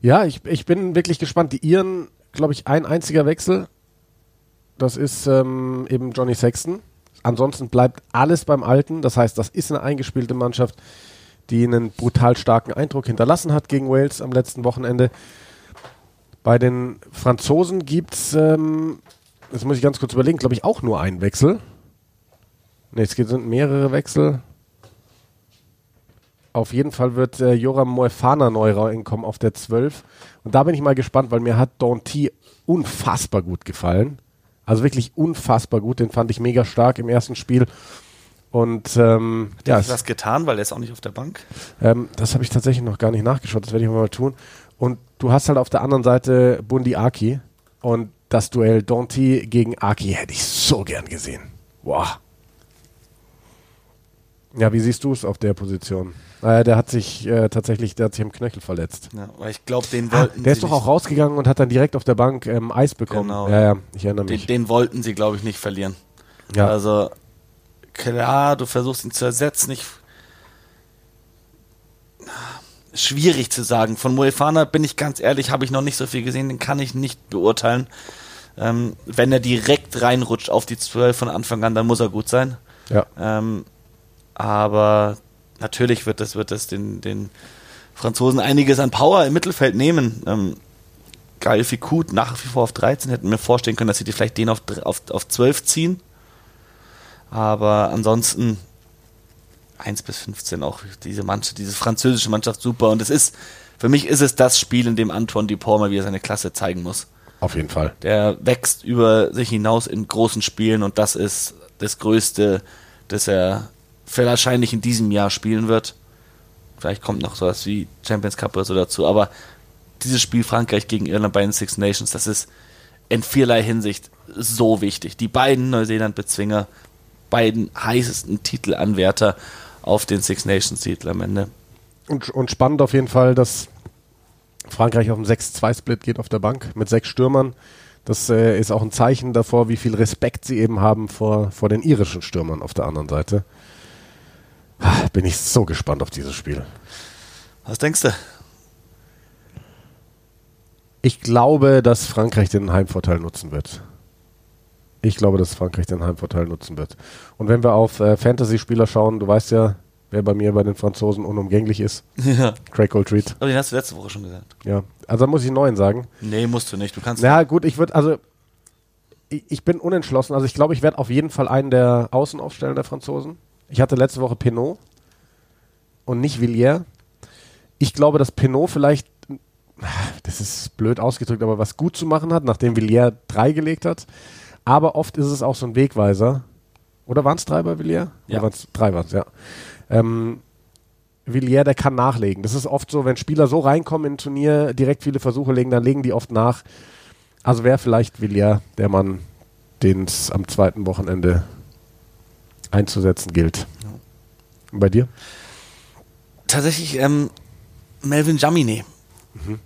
Ja, ich, ich bin wirklich gespannt. Die Iren, glaube ich, ein einziger Wechsel. Das ist ähm, eben Johnny Sexton. Ansonsten bleibt alles beim Alten. Das heißt, das ist eine eingespielte Mannschaft, die einen brutal starken Eindruck hinterlassen hat gegen Wales am letzten Wochenende. Bei den Franzosen gibt es, ähm, jetzt muss ich ganz kurz überlegen, glaube ich auch nur einen Wechsel. Ne, es sind mehrere Wechsel. Auf jeden Fall wird äh, Joram Moefana neu reinkommen auf der 12. Und da bin ich mal gespannt, weil mir hat Donty unfassbar gut gefallen. Also wirklich unfassbar gut. Den fand ich mega stark im ersten Spiel. Und ähm, Hat ja, was getan, weil er ist auch nicht auf der Bank. Ähm, das habe ich tatsächlich noch gar nicht nachgeschaut. Das werde ich mal tun. Und du hast halt auf der anderen Seite Bundi Aki und das Duell Donti gegen Aki hätte ich so gern gesehen. Wow. Ja, wie siehst du es auf der Position? Äh, der hat sich äh, tatsächlich, der hat sich im Knöchel verletzt. Ja, weil ich glaube, den ah, wollten ah, Der ist doch auch rausgegangen und hat dann direkt auf der Bank ähm, Eis bekommen. Genau. Ja, ja, ich erinnere mich. Den, den wollten sie, glaube ich, nicht verlieren. Ja. Also klar, du versuchst ihn zu ersetzen. Ich, schwierig zu sagen. Von Moefana bin ich ganz ehrlich, habe ich noch nicht so viel gesehen, den kann ich nicht beurteilen. Ähm, wenn er direkt reinrutscht auf die 12 von Anfang an, dann muss er gut sein. Ja. Ähm, aber natürlich wird das, wird das den, den Franzosen einiges an Power im Mittelfeld nehmen. Ähm, Geil Fikut nach wie vor auf 13, hätten mir vorstellen können, dass sie die vielleicht den auf, auf, auf 12 ziehen. Aber ansonsten 1 bis 15 auch diese Mannschaft, diese französische Mannschaft super. Und es ist, für mich ist es das Spiel, in dem Antoine Dupont mal wieder seine Klasse zeigen muss. Auf jeden Fall. Der wächst über sich hinaus in großen Spielen und das ist das Größte, das er wahrscheinlich in diesem Jahr spielen wird. Vielleicht kommt noch sowas wie Champions Cup oder so dazu. Aber dieses Spiel Frankreich gegen Irland bei den Six Nations, das ist in vielerlei Hinsicht so wichtig. Die beiden Neuseeland-Bezwinger, beiden heißesten Titelanwärter auf den Six Nations-Titel am Ende. Und, und spannend auf jeden Fall, dass Frankreich auf einen 6-2-Split geht auf der Bank mit sechs Stürmern. Das äh, ist auch ein Zeichen davor, wie viel Respekt sie eben haben vor, vor den irischen Stürmern auf der anderen Seite. Ah, Bin ich so gespannt auf dieses Spiel. Was denkst du? Ich glaube, dass Frankreich den Heimvorteil nutzen wird. Ich glaube, dass Frankreich den Heimvorteil nutzen wird. Und wenn wir auf äh, Fantasy-Spieler schauen, du weißt ja, wer bei mir bei den Franzosen unumgänglich ist. Ja. Craig Oldtreat. Aber den hast du letzte Woche schon gesagt. Ja. Also da muss ich einen neuen sagen. Nee, musst du nicht. Du kannst. Ja, gut, ich würde, also ich, ich bin unentschlossen. Also ich glaube, ich werde auf jeden Fall einen der Außen aufstellen, der Franzosen. Ich hatte letzte Woche Pinot und nicht Villiers. Ich glaube, dass Pinot vielleicht, das ist blöd ausgedrückt, aber was gut zu machen hat, nachdem Villiers drei gelegt hat. Aber oft ist es auch so ein Wegweiser. Oder waren es drei bei Villiers? Ja. Oder waren's, drei waren es, ja. Ähm, Villiers, der kann nachlegen. Das ist oft so, wenn Spieler so reinkommen in ein Turnier, direkt viele Versuche legen, dann legen die oft nach. Also wäre vielleicht Villiers der Mann, den es am zweiten Wochenende einzusetzen gilt. Und bei dir? tatsächlich ähm, Melvin Jaminet,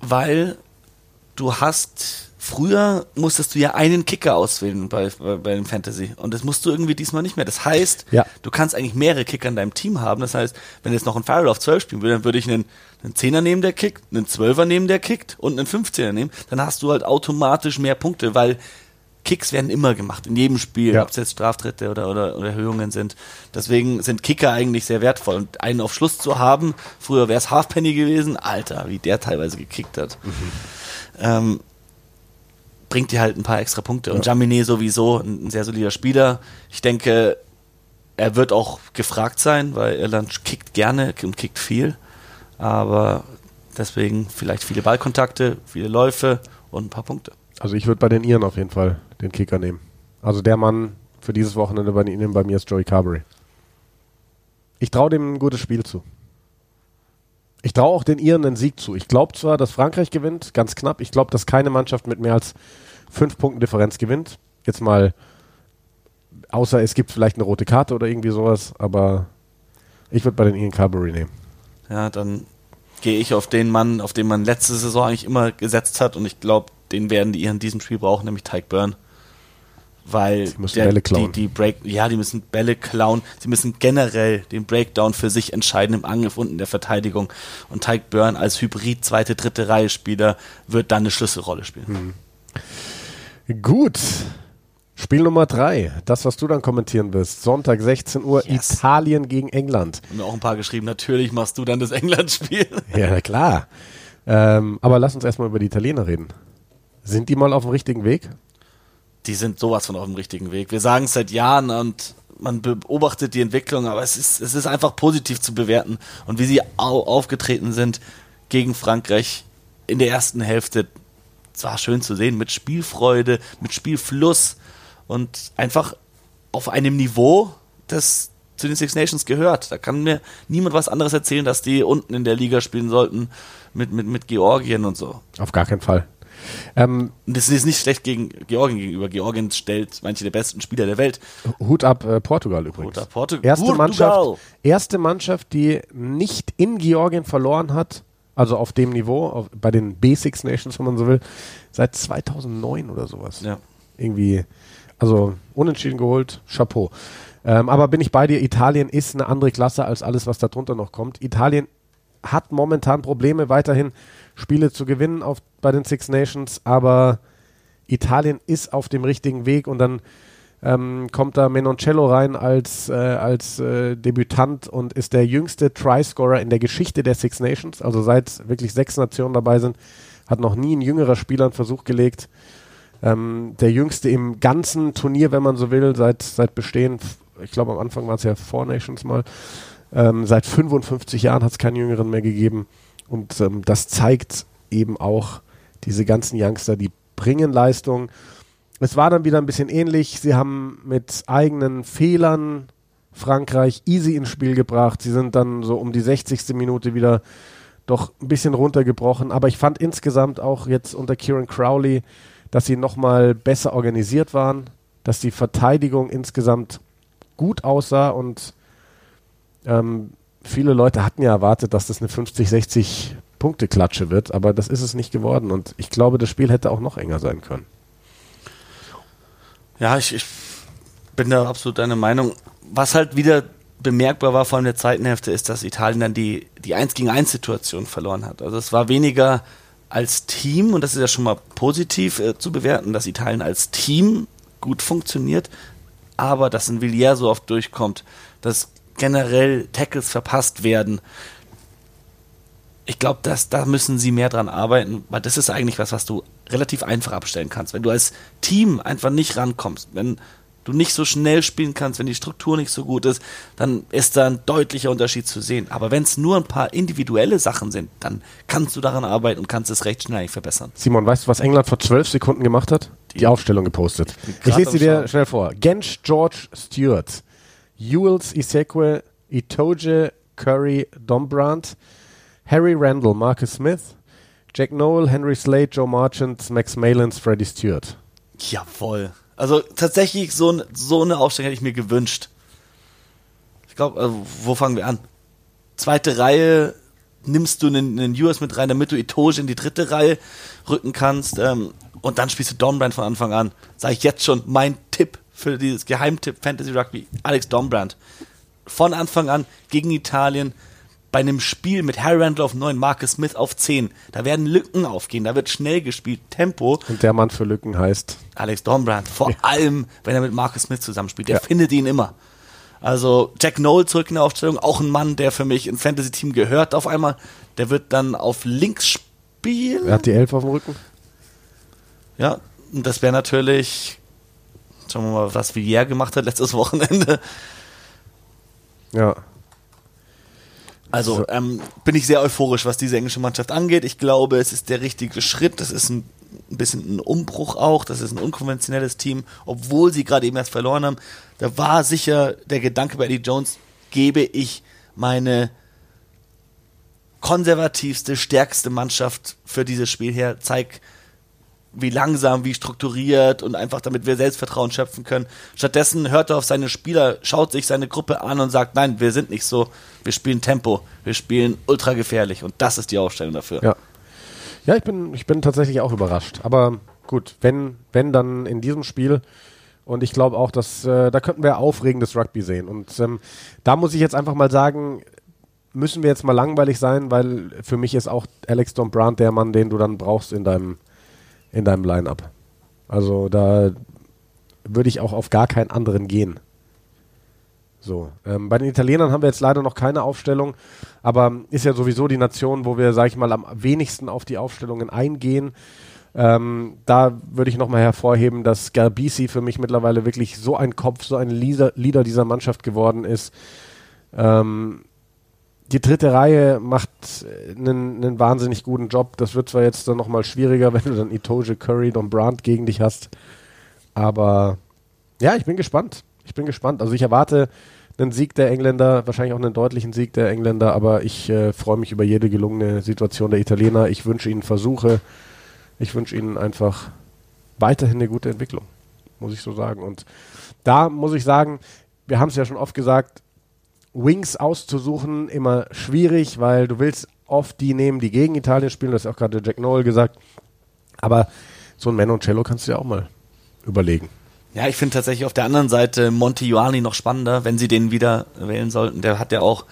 weil du hast früher musstest du ja einen Kicker auswählen bei, bei, bei dem Fantasy und das musst du irgendwie diesmal nicht mehr. Das heißt, Ja. du kannst eigentlich mehrere Kicker in deinem Team haben. Das heißt, wenn jetzt noch ein Farrell auf 12 spielen würde, dann würde ich einen, einen 10er nehmen, der kickt, einen 12er nehmen, der kickt und einen 15er nehmen. Dann hast du halt automatisch mehr Punkte, weil Kicks werden immer gemacht, in jedem Spiel, Ja. ob es jetzt Straftritte oder, oder, oder Erhöhungen sind. Deswegen sind Kicker eigentlich sehr wertvoll. Und einen auf Schluss zu haben, früher wäre es Halfpenny gewesen, Alter, wie der teilweise gekickt hat, ähm, bringt dir halt ein paar extra Punkte. Und Jaminet sowieso ein, ein sehr solider Spieler. Ich denke, er wird auch gefragt sein, weil Irland kickt gerne und kickt viel. Aber deswegen vielleicht viele Ballkontakte, viele Läufe und ein paar Punkte. Also ich würde bei den Iren auf jeden Fall den Kicker nehmen. Also der Mann für dieses Wochenende bei Ihnen bei mir ist Joey Carberry. Ich traue dem ein gutes Spiel zu. Ich traue auch den Iren einen Sieg zu. Ich glaube zwar, dass Frankreich gewinnt, ganz knapp. Ich glaube, dass keine Mannschaft mit mehr als fünf Punkten Differenz gewinnt. Jetzt mal, außer es gibt vielleicht eine rote Karte oder irgendwie sowas, aber ich würde bei den Ian Carberry nehmen. Ja, dann gehe ich auf den Mann, auf den man letzte Saison eigentlich immer gesetzt hat und ich glaube, den werden die in diesem Spiel brauchen, nämlich Tyke Byrne. Weil Sie müssen Bälle klauen. Die, die Break, ja, die müssen Bälle klauen. Sie müssen generell den Breakdown für sich entscheiden im Angriff und in der Verteidigung. Und Tyke Byrne als Hybrid zweite, dritte Reihe Spieler wird dann eine Schlüsselrolle spielen. Gut. Spiel Nummer drei. Das, was du dann kommentieren wirst. Sonntag 16 Uhr, Yes. Italien gegen England. Und mir auch ein paar geschrieben, natürlich machst du dann das England-Spiel. Ja, na klar. Ähm, aber lass uns erstmal über die Italiener reden. Sind die mal auf dem richtigen Weg? die sind sowas von auf dem richtigen Weg. Wir sagen es seit Jahren und man beobachtet die Entwicklung, aber es ist, es ist einfach positiv zu bewerten. Und wie sie au aufgetreten sind gegen Frankreich in der ersten Hälfte, es war schön zu sehen, mit Spielfreude, mit Spielfluss und einfach auf einem Niveau, das zu den Six Nations gehört. Da kann mir niemand was anderes erzählen, dass die unten in der Liga spielen sollten mit, mit, mit Georgien und so. Auf gar keinen Fall. Ähm, das ist nicht schlecht gegen Georgien gegenüber. Georgien stellt manche der besten Spieler der Welt. Hut ab äh, Portugal übrigens. Hut ab Portu- erste, Portugal. Mannschaft, erste Mannschaft, die nicht in Georgien verloren hat, also auf dem Niveau, auf, bei den B6 Nations, wenn man so will, seit 2009 oder sowas. Ja. Irgendwie, also unentschieden geholt, Chapeau. Ähm, aber bin ich bei dir, Italien ist eine andere Klasse als alles, was da drunter noch kommt. Italien hat momentan Probleme, weiterhin Spiele zu gewinnen auf, bei den Six Nations, aber Italien ist auf dem richtigen Weg und dann ähm, kommt da Menoncello rein als, äh, als äh, Debütant und ist der jüngste Try-Scorer in der Geschichte der Six Nations. Also seit wirklich sechs Nationen dabei sind, hat noch nie ein jüngerer Spieler einen Versuch gelegt. Ähm, der jüngste im ganzen Turnier, wenn man so will, seit, seit Bestehen, ich glaube am Anfang waren es ja Four Nations mal, ähm, seit 55 Jahren hat es keinen Jüngeren mehr gegeben. Und ähm, das zeigt eben auch diese ganzen Youngster, die bringen Leistung. Es war dann wieder ein bisschen ähnlich. Sie haben mit eigenen Fehlern Frankreich easy ins Spiel gebracht. Sie sind dann so um die 60. Minute wieder doch ein bisschen runtergebrochen. Aber ich fand insgesamt auch jetzt unter Kieran Crowley, dass sie nochmal besser organisiert waren, dass die Verteidigung insgesamt gut aussah und ähm, viele Leute hatten ja erwartet, dass das eine 50, 60 Punkte Klatsche wird, aber das ist es nicht geworden und ich glaube, das Spiel hätte auch noch enger sein können. Ja, ich, ich bin da absolut deiner Meinung. Was halt wieder bemerkbar war, vor allem der zweiten Hälfte, ist, dass Italien dann die, die 1 gegen 1 Situation verloren hat. Also es war weniger als Team, und das ist ja schon mal positiv äh, zu bewerten, dass Italien als Team gut funktioniert, aber dass ein Villiers so oft durchkommt, dass generell Tackles verpasst werden. Ich glaube, da müssen sie mehr dran arbeiten, weil das ist eigentlich was, was du relativ einfach abstellen kannst. Wenn du als Team einfach nicht rankommst, wenn du nicht so schnell spielen kannst, wenn die Struktur nicht so gut ist, dann ist da ein deutlicher Unterschied zu sehen. Aber wenn es nur ein paar individuelle Sachen sind, dann kannst du daran arbeiten und kannst es recht schnell verbessern. Simon, weißt du, was England vor zwölf Sekunden gemacht hat? Die, die Aufstellung gepostet. Ich lese sie dir schnell vor. Gensch George Stewart, Ewells Isekwe, Itoje Curry Dombrand, Harry Randall, Marcus Smith, Jack Noel, Henry Slade, Joe Marchant, Max Malins, Freddie Stewart. Jawohl. Also tatsächlich so, so eine Aufstellung hätte ich mir gewünscht. Ich glaube, also, wo fangen wir an? Zweite Reihe nimmst du einen, US mit rein, damit du Itoge in die dritte Reihe rücken kannst. Ähm, und dann spielst du Dombrand von Anfang an. Sage ich jetzt schon, mein Tipp für dieses Geheimtipp Fantasy Rugby, Alex Dombrand. Von Anfang an gegen Italien bei einem Spiel mit Harry Randall auf 9, Marcus Smith auf 10. Da werden Lücken aufgehen, da wird schnell gespielt, Tempo. Und der Mann für Lücken heißt? Alex Dornbrand. Vor ja. allem, wenn er mit Marcus Smith zusammenspielt. Der ja. findet ihn immer. Also Jack Noel zurück in der Aufstellung, auch ein Mann, der für mich im Fantasy-Team gehört auf einmal. Der wird dann auf links spielen. Er hat die Elf auf dem Rücken. Ja, und das wäre natürlich, schauen wir mal, was Villiers gemacht hat letztes Wochenende. Ja. Also ähm, bin ich sehr euphorisch, was diese englische Mannschaft angeht. Ich glaube, es ist der richtige Schritt. Das ist ein, ein bisschen ein Umbruch auch. Das ist ein unkonventionelles Team, obwohl sie gerade eben erst verloren haben. Da war sicher der Gedanke bei Eddie Jones, gebe ich meine konservativste, stärkste Mannschaft für dieses Spiel her, zeig wie langsam, wie strukturiert und einfach damit wir Selbstvertrauen schöpfen können. Stattdessen hört er auf seine Spieler, schaut sich seine Gruppe an und sagt, nein, wir sind nicht so, wir spielen Tempo, wir spielen ultra gefährlich und das ist die Aufstellung dafür. Ja, ja ich, bin, ich bin tatsächlich auch überrascht. Aber gut, wenn, wenn dann in diesem Spiel und ich glaube auch, dass äh, da könnten wir aufregendes Rugby sehen. Und ähm, da muss ich jetzt einfach mal sagen, müssen wir jetzt mal langweilig sein, weil für mich ist auch Alex Don Brandt der Mann, den du dann brauchst in deinem in deinem Line-up. Also da würde ich auch auf gar keinen anderen gehen. So, ähm, bei den Italienern haben wir jetzt leider noch keine Aufstellung, aber ist ja sowieso die Nation, wo wir, sag ich mal, am wenigsten auf die Aufstellungen eingehen. Ähm, da würde ich nochmal hervorheben, dass Garbisi für mich mittlerweile wirklich so ein Kopf, so ein Leader, Leader dieser Mannschaft geworden ist. Ähm, die dritte Reihe macht einen, einen wahnsinnig guten Job. Das wird zwar jetzt dann nochmal schwieriger, wenn du dann Itoje, Curry und Brandt gegen dich hast. Aber ja, ich bin gespannt. Ich bin gespannt. Also ich erwarte einen Sieg der Engländer, wahrscheinlich auch einen deutlichen Sieg der Engländer, aber ich äh, freue mich über jede gelungene Situation der Italiener. Ich wünsche ihnen Versuche. Ich wünsche ihnen einfach weiterhin eine gute Entwicklung, muss ich so sagen. Und da muss ich sagen, wir haben es ja schon oft gesagt, Wings auszusuchen immer schwierig, weil du willst oft die nehmen, die gegen Italien spielen. Das hat auch gerade Jack Noel gesagt. Aber so ein Menoncello kannst du ja auch mal überlegen. Ja, ich finde tatsächlich auf der anderen Seite Monte Ioani noch spannender, wenn sie den wieder wählen sollten. Der hat ja auch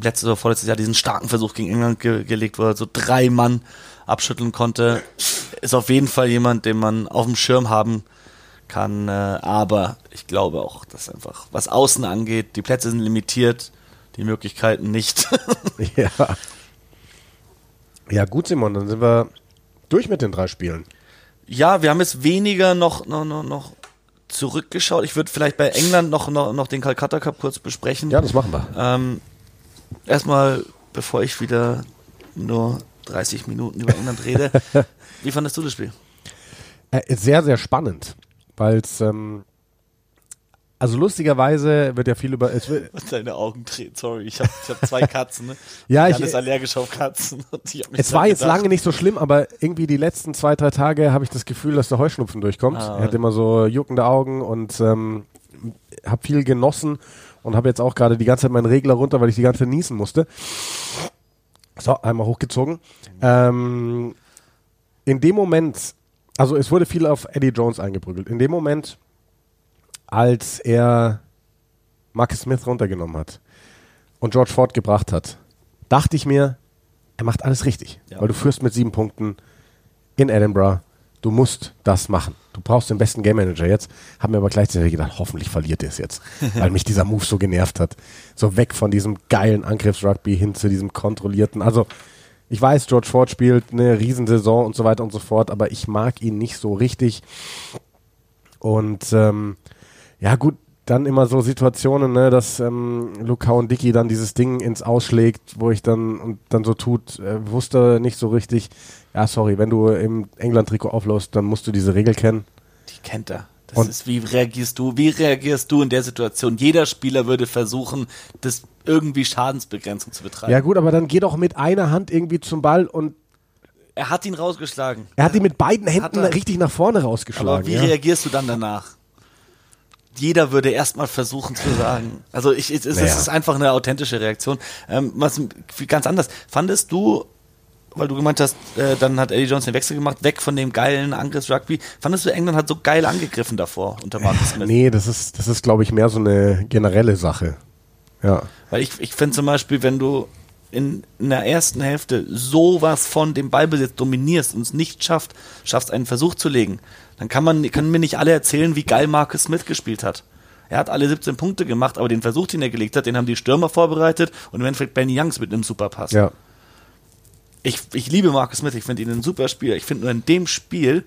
letztes oder vorletztes Jahr diesen starken Versuch gegen England ge gelegt, wo er so drei Mann abschütteln konnte. Ist auf jeden Fall jemand, den man auf dem Schirm haben kann. Äh, aber ich glaube auch, dass einfach, was außen angeht, die Plätze sind limitiert, die Möglichkeiten nicht. ja. Ja, gut, Simon, dann sind wir durch mit den drei Spielen. Ja, wir haben jetzt weniger noch, noch, noch, noch zurückgeschaut. Ich würde vielleicht bei England noch, noch, noch den Calcutta Cup kurz besprechen. Ja, das machen wir. Ähm, erstmal, bevor ich wieder nur 30 Minuten über England rede, wie fandest du das Spiel? Äh, sehr, sehr spannend weil es ähm, Also lustigerweise wird ja viel über. Wird, Deine Augen drehen, sorry. Ich habe ich hab zwei Katzen, ne? Ja, ich ich- ist allergisch auf Katzen. Und es war jetzt gedacht. lange nicht so schlimm, aber irgendwie die letzten zwei, drei Tage habe ich das Gefühl, dass der Heuschnupfen durchkommt. Ah. er hat immer so juckende Augen und ähm, habe viel genossen und habe jetzt auch gerade die ganze Zeit meinen Regler runter, weil ich die ganze Zeit niesen musste. So, einmal hochgezogen. Ähm, in dem Moment, also es wurde viel auf Eddie Jones eingeprügelt. In dem Moment, als er Marcus Smith runtergenommen hat und George Ford gebracht hat, dachte ich mir, er macht alles richtig. Ja. Weil du führst mit sieben Punkten in Edinburgh. Du musst das machen. Du brauchst den besten Game Manager jetzt. Hab mir aber gleichzeitig gedacht, hoffentlich verliert er es jetzt. weil mich dieser Move so genervt hat. So weg von diesem geilen Angriffsrugby hin zu diesem kontrollierten. Also, ich weiß, George Ford spielt eine Riesensaison und so weiter und so fort, aber ich mag ihn nicht so richtig. Und ähm, ja, gut, dann immer so Situationen, ne, dass ähm, Luca und Dicky dann dieses Ding ins Ausschlägt, wo ich dann und dann so tut, äh, wusste nicht so richtig. Ja, sorry, wenn du im England-Trikot aufläufst, dann musst du diese Regel kennen. Die kennt er. Das Und- ist, wie reagierst du? Wie reagierst du in der Situation? Jeder Spieler würde versuchen, das irgendwie Schadensbegrenzung zu betreiben. Ja gut, aber dann geh doch mit einer Hand irgendwie zum Ball und Er hat ihn rausgeschlagen. er hat ihn mit beiden Händen richtig nach vorne Aber rausgeschlagen. wie ja. reagierst du dann danach? Jeder würde erstmal versuchen zu sagen. Also ich, es, es Naja. ist einfach eine authentische Reaktion. Ähm, was ganz anders. Fandest du, weil du gemeint hast, äh, dann hat Eddie Jones den Wechsel gemacht, weg von dem geilen Angriffsrugby. Fandest du, England hat so geil angegriffen davor unter Marcus Smith? Nee, das ist, das ist, glaube ich, mehr so eine generelle Sache. Ja. Weil ich, ich finde zum Beispiel, wenn du in, in der ersten Hälfte sowas von dem Ballbesitz dominierst und es nicht schafft, schaffst einen Versuch zu legen, dann kann man, können mir nicht alle erzählen, wie geil Marcus Smith gespielt hat. Er hat alle 17 Punkte gemacht, aber den Versuch, den er gelegt hat, den haben die Stürmer vorbereitet und im Endeffekt Benny Youngs mit einem Superpass. Ja. Ich, ich liebe Marcus Smith, ich finde ihn ein super Spieler. Ich finde nur in dem Spiel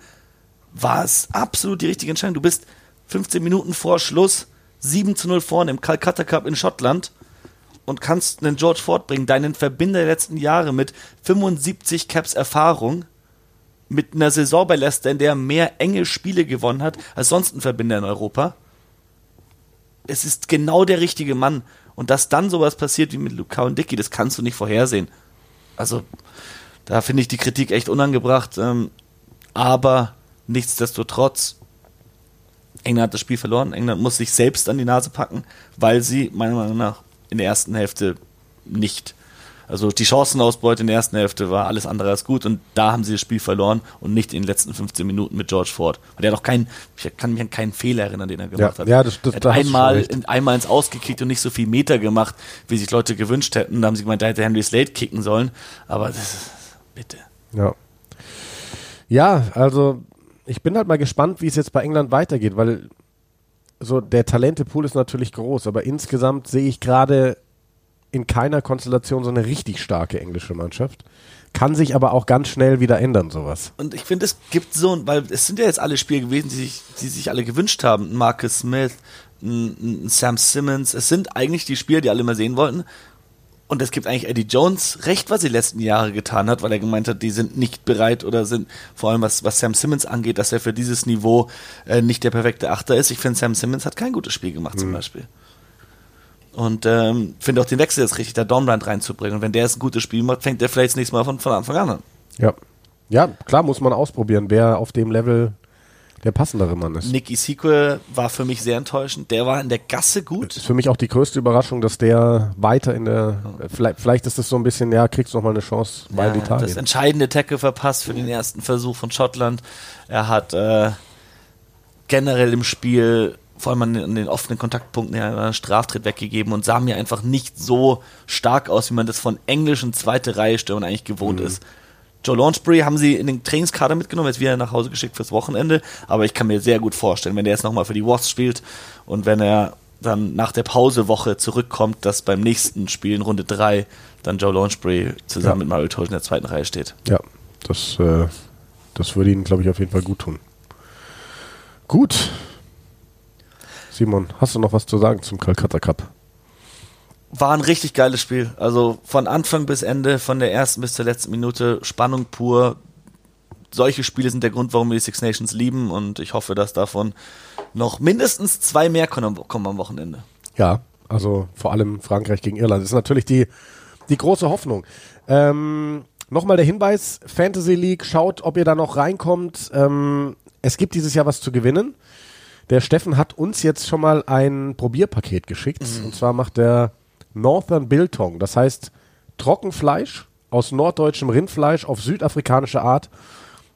war es absolut die richtige Entscheidung. Du bist 15 Minuten vor Schluss 7 zu 0 vorne im Calcutta Cup in Schottland und kannst einen George Ford bringen, deinen Verbinder der letzten Jahre mit 75 Caps Erfahrung, mit einer Saison bei Leicester, in der er mehr enge Spiele gewonnen hat als sonst ein Verbinder in Europa. Es ist genau der richtige Mann. Und dass dann sowas passiert wie mit Luca und Dicky, das kannst du nicht vorhersehen. Also, da finde ich die Kritik echt unangebracht. Ähm, aber nichtsdestotrotz, England hat das Spiel verloren. England muss sich selbst an die Nase packen, weil sie meiner Meinung nach in der ersten Hälfte nicht. Also die Chancenausbeute in der ersten Hälfte war alles andere als gut und da haben sie das Spiel verloren und nicht in den letzten 15 Minuten mit George Ford. Und der hat auch keinen, ich kann mich an keinen Fehler erinnern, den er gemacht hat. ja, das- das- er hat einmal, in, einmal ins Ausgekickt und nicht so viel Meter gemacht, wie sich Leute gewünscht hätten. Da haben sie gemeint, da hätte Henry Slade kicken sollen. Aber das ist, bitte. Ja. Ja, also ich bin halt mal gespannt, wie es jetzt bei England weitergeht, weil so der Talentepool ist natürlich groß, aber insgesamt sehe ich gerade in keiner Konstellation so eine richtig starke englische Mannschaft. Kann sich aber auch ganz schnell wieder ändern, sowas. Und ich finde, es gibt so, ein- weil es sind ja jetzt alle Spiele gewesen, die sich, die sich alle gewünscht haben. Marcus Smith, Sam Simmons. Es sind eigentlich die Spieler, die alle mal sehen wollten. Und es gibt eigentlich Eddie Jones recht, was er die letzten Jahre getan hat, weil er gemeint hat, die sind nicht bereit oder sind, vor allem was, was Sam Simmons angeht, dass er für dieses Niveau äh, nicht der perfekte Achter ist. Ich finde, Sam Simmons hat kein gutes Spiel gemacht zum Beispiel. Und ähm, finde auch den Wechsel jetzt richtig, da Dornbrand reinzubringen. Und wenn der jetzt ein gutes Spiel macht, fängt der vielleicht das nächste Mal von, von Anfang an an. Ja. Ja, klar muss man ausprobieren, wer auf dem Level der passendere Mann ist. Nicky Sequel war für mich sehr enttäuschend. Der war in der Gasse gut. Ist für mich auch die größte Überraschung, dass der weiter in der, vielleicht, vielleicht ist es so ein bisschen, ja, kriegst du noch mal eine Chance bei Ja, das Italien. entscheidende Tackle verpasst für den ersten Versuch von Schottland. Er hat äh, generell im Spiel, vor allem an den, offenen Kontaktpunkten, ja, einen Straftritt weggegeben und sah mir einfach nicht so stark aus, wie man das von englischen zweite Reihe Stürmern eigentlich gewohnt ist. Joe Launchbury haben sie in den Trainingskader mitgenommen, jetzt wieder nach Hause geschickt fürs Wochenende, aber ich kann mir sehr gut vorstellen, wenn der jetzt nochmal für die Wasps spielt und wenn er dann nach der Pausewoche zurückkommt, dass beim nächsten Spiel in Runde 3 dann Joe Launchbury zusammen Ja. mit Mario Tosh in der zweiten Reihe steht. Ja, das, äh, das würde ihnen, glaube ich, auf jeden Fall gut tun. Gut. Simon, hast du noch was zu sagen zum Calcutta Cup? War ein richtig geiles Spiel. Also von Anfang bis Ende, von der ersten bis zur letzten Minute, Spannung pur. solche Spiele sind der Grund, warum wir die Six Nations lieben und ich hoffe, dass davon noch mindestens zwei mehr kommen, am Wochenende. Ja, also vor allem Frankreich gegen Irland. Das ist natürlich die, die große Hoffnung. Ähm, Nochmal der Hinweis, Fantasy League, schaut, ob ihr da noch reinkommt. Ähm, es gibt dieses Jahr was zu gewinnen. Der Steffen hat uns jetzt schon mal ein Probierpaket geschickt. Mhm. Und zwar macht der Northern Biltong. Das heißt Trockenfleisch aus norddeutschem Rindfleisch auf südafrikanische Art.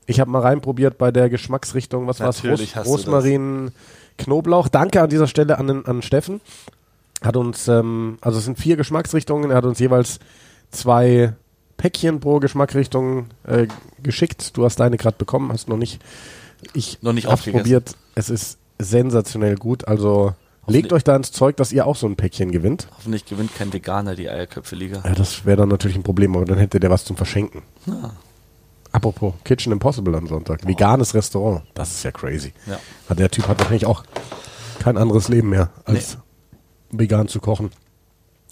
Ich habe mal reinprobiert bei der Geschmacksrichtung. Was war es? Ros Rosmarin, Knoblauch. Danke an dieser Stelle an, an Steffen. Hat uns, ähm, also es sind vier Geschmacksrichtungen. Er hat uns jeweils zwei Päckchen pro Geschmacksrichtung äh, geschickt. Du hast deine gerade bekommen, hast noch nicht. Ich noch nicht probiert. Es ist sensationell gut. Also legt euch da ins Zeug, dass ihr auch so ein Päckchen gewinnt. Hoffentlich gewinnt kein Veganer die Eierköpfe-Liga. Ja, das wäre dann natürlich ein Problem, aber dann hätte der was zum Verschenken. Ja. Apropos Kitchen Impossible am Sonntag. Oh. Veganes Restaurant. Das ist ja crazy. Ja. Der Typ hat wahrscheinlich auch kein anderes Leben mehr, als nee. vegan zu kochen.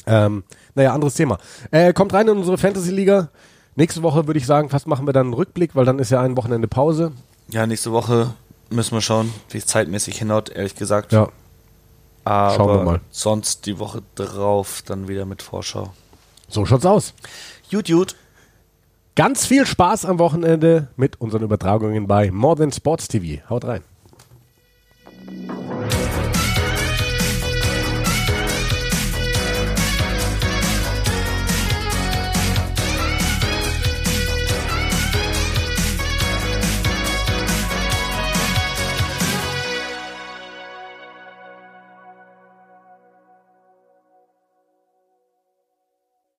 Ähm, naja, anderes Thema. Äh, kommt rein in unsere Fantasy-Liga. Nächste Woche würde ich sagen, fast machen wir dann einen Rückblick, weil dann ist ja ein Wochenende Pause. Ja, nächste Woche müssen wir schauen, wie es zeitmäßig hinhaut, ehrlich gesagt. Ja. Aber Schauen wir mal. sonst die Woche drauf dann wieder mit Vorschau. So schaut's aus. YouTube. Ganz viel Spaß am Wochenende mit unseren Übertragungen bei More Than Sports TV. Haut rein.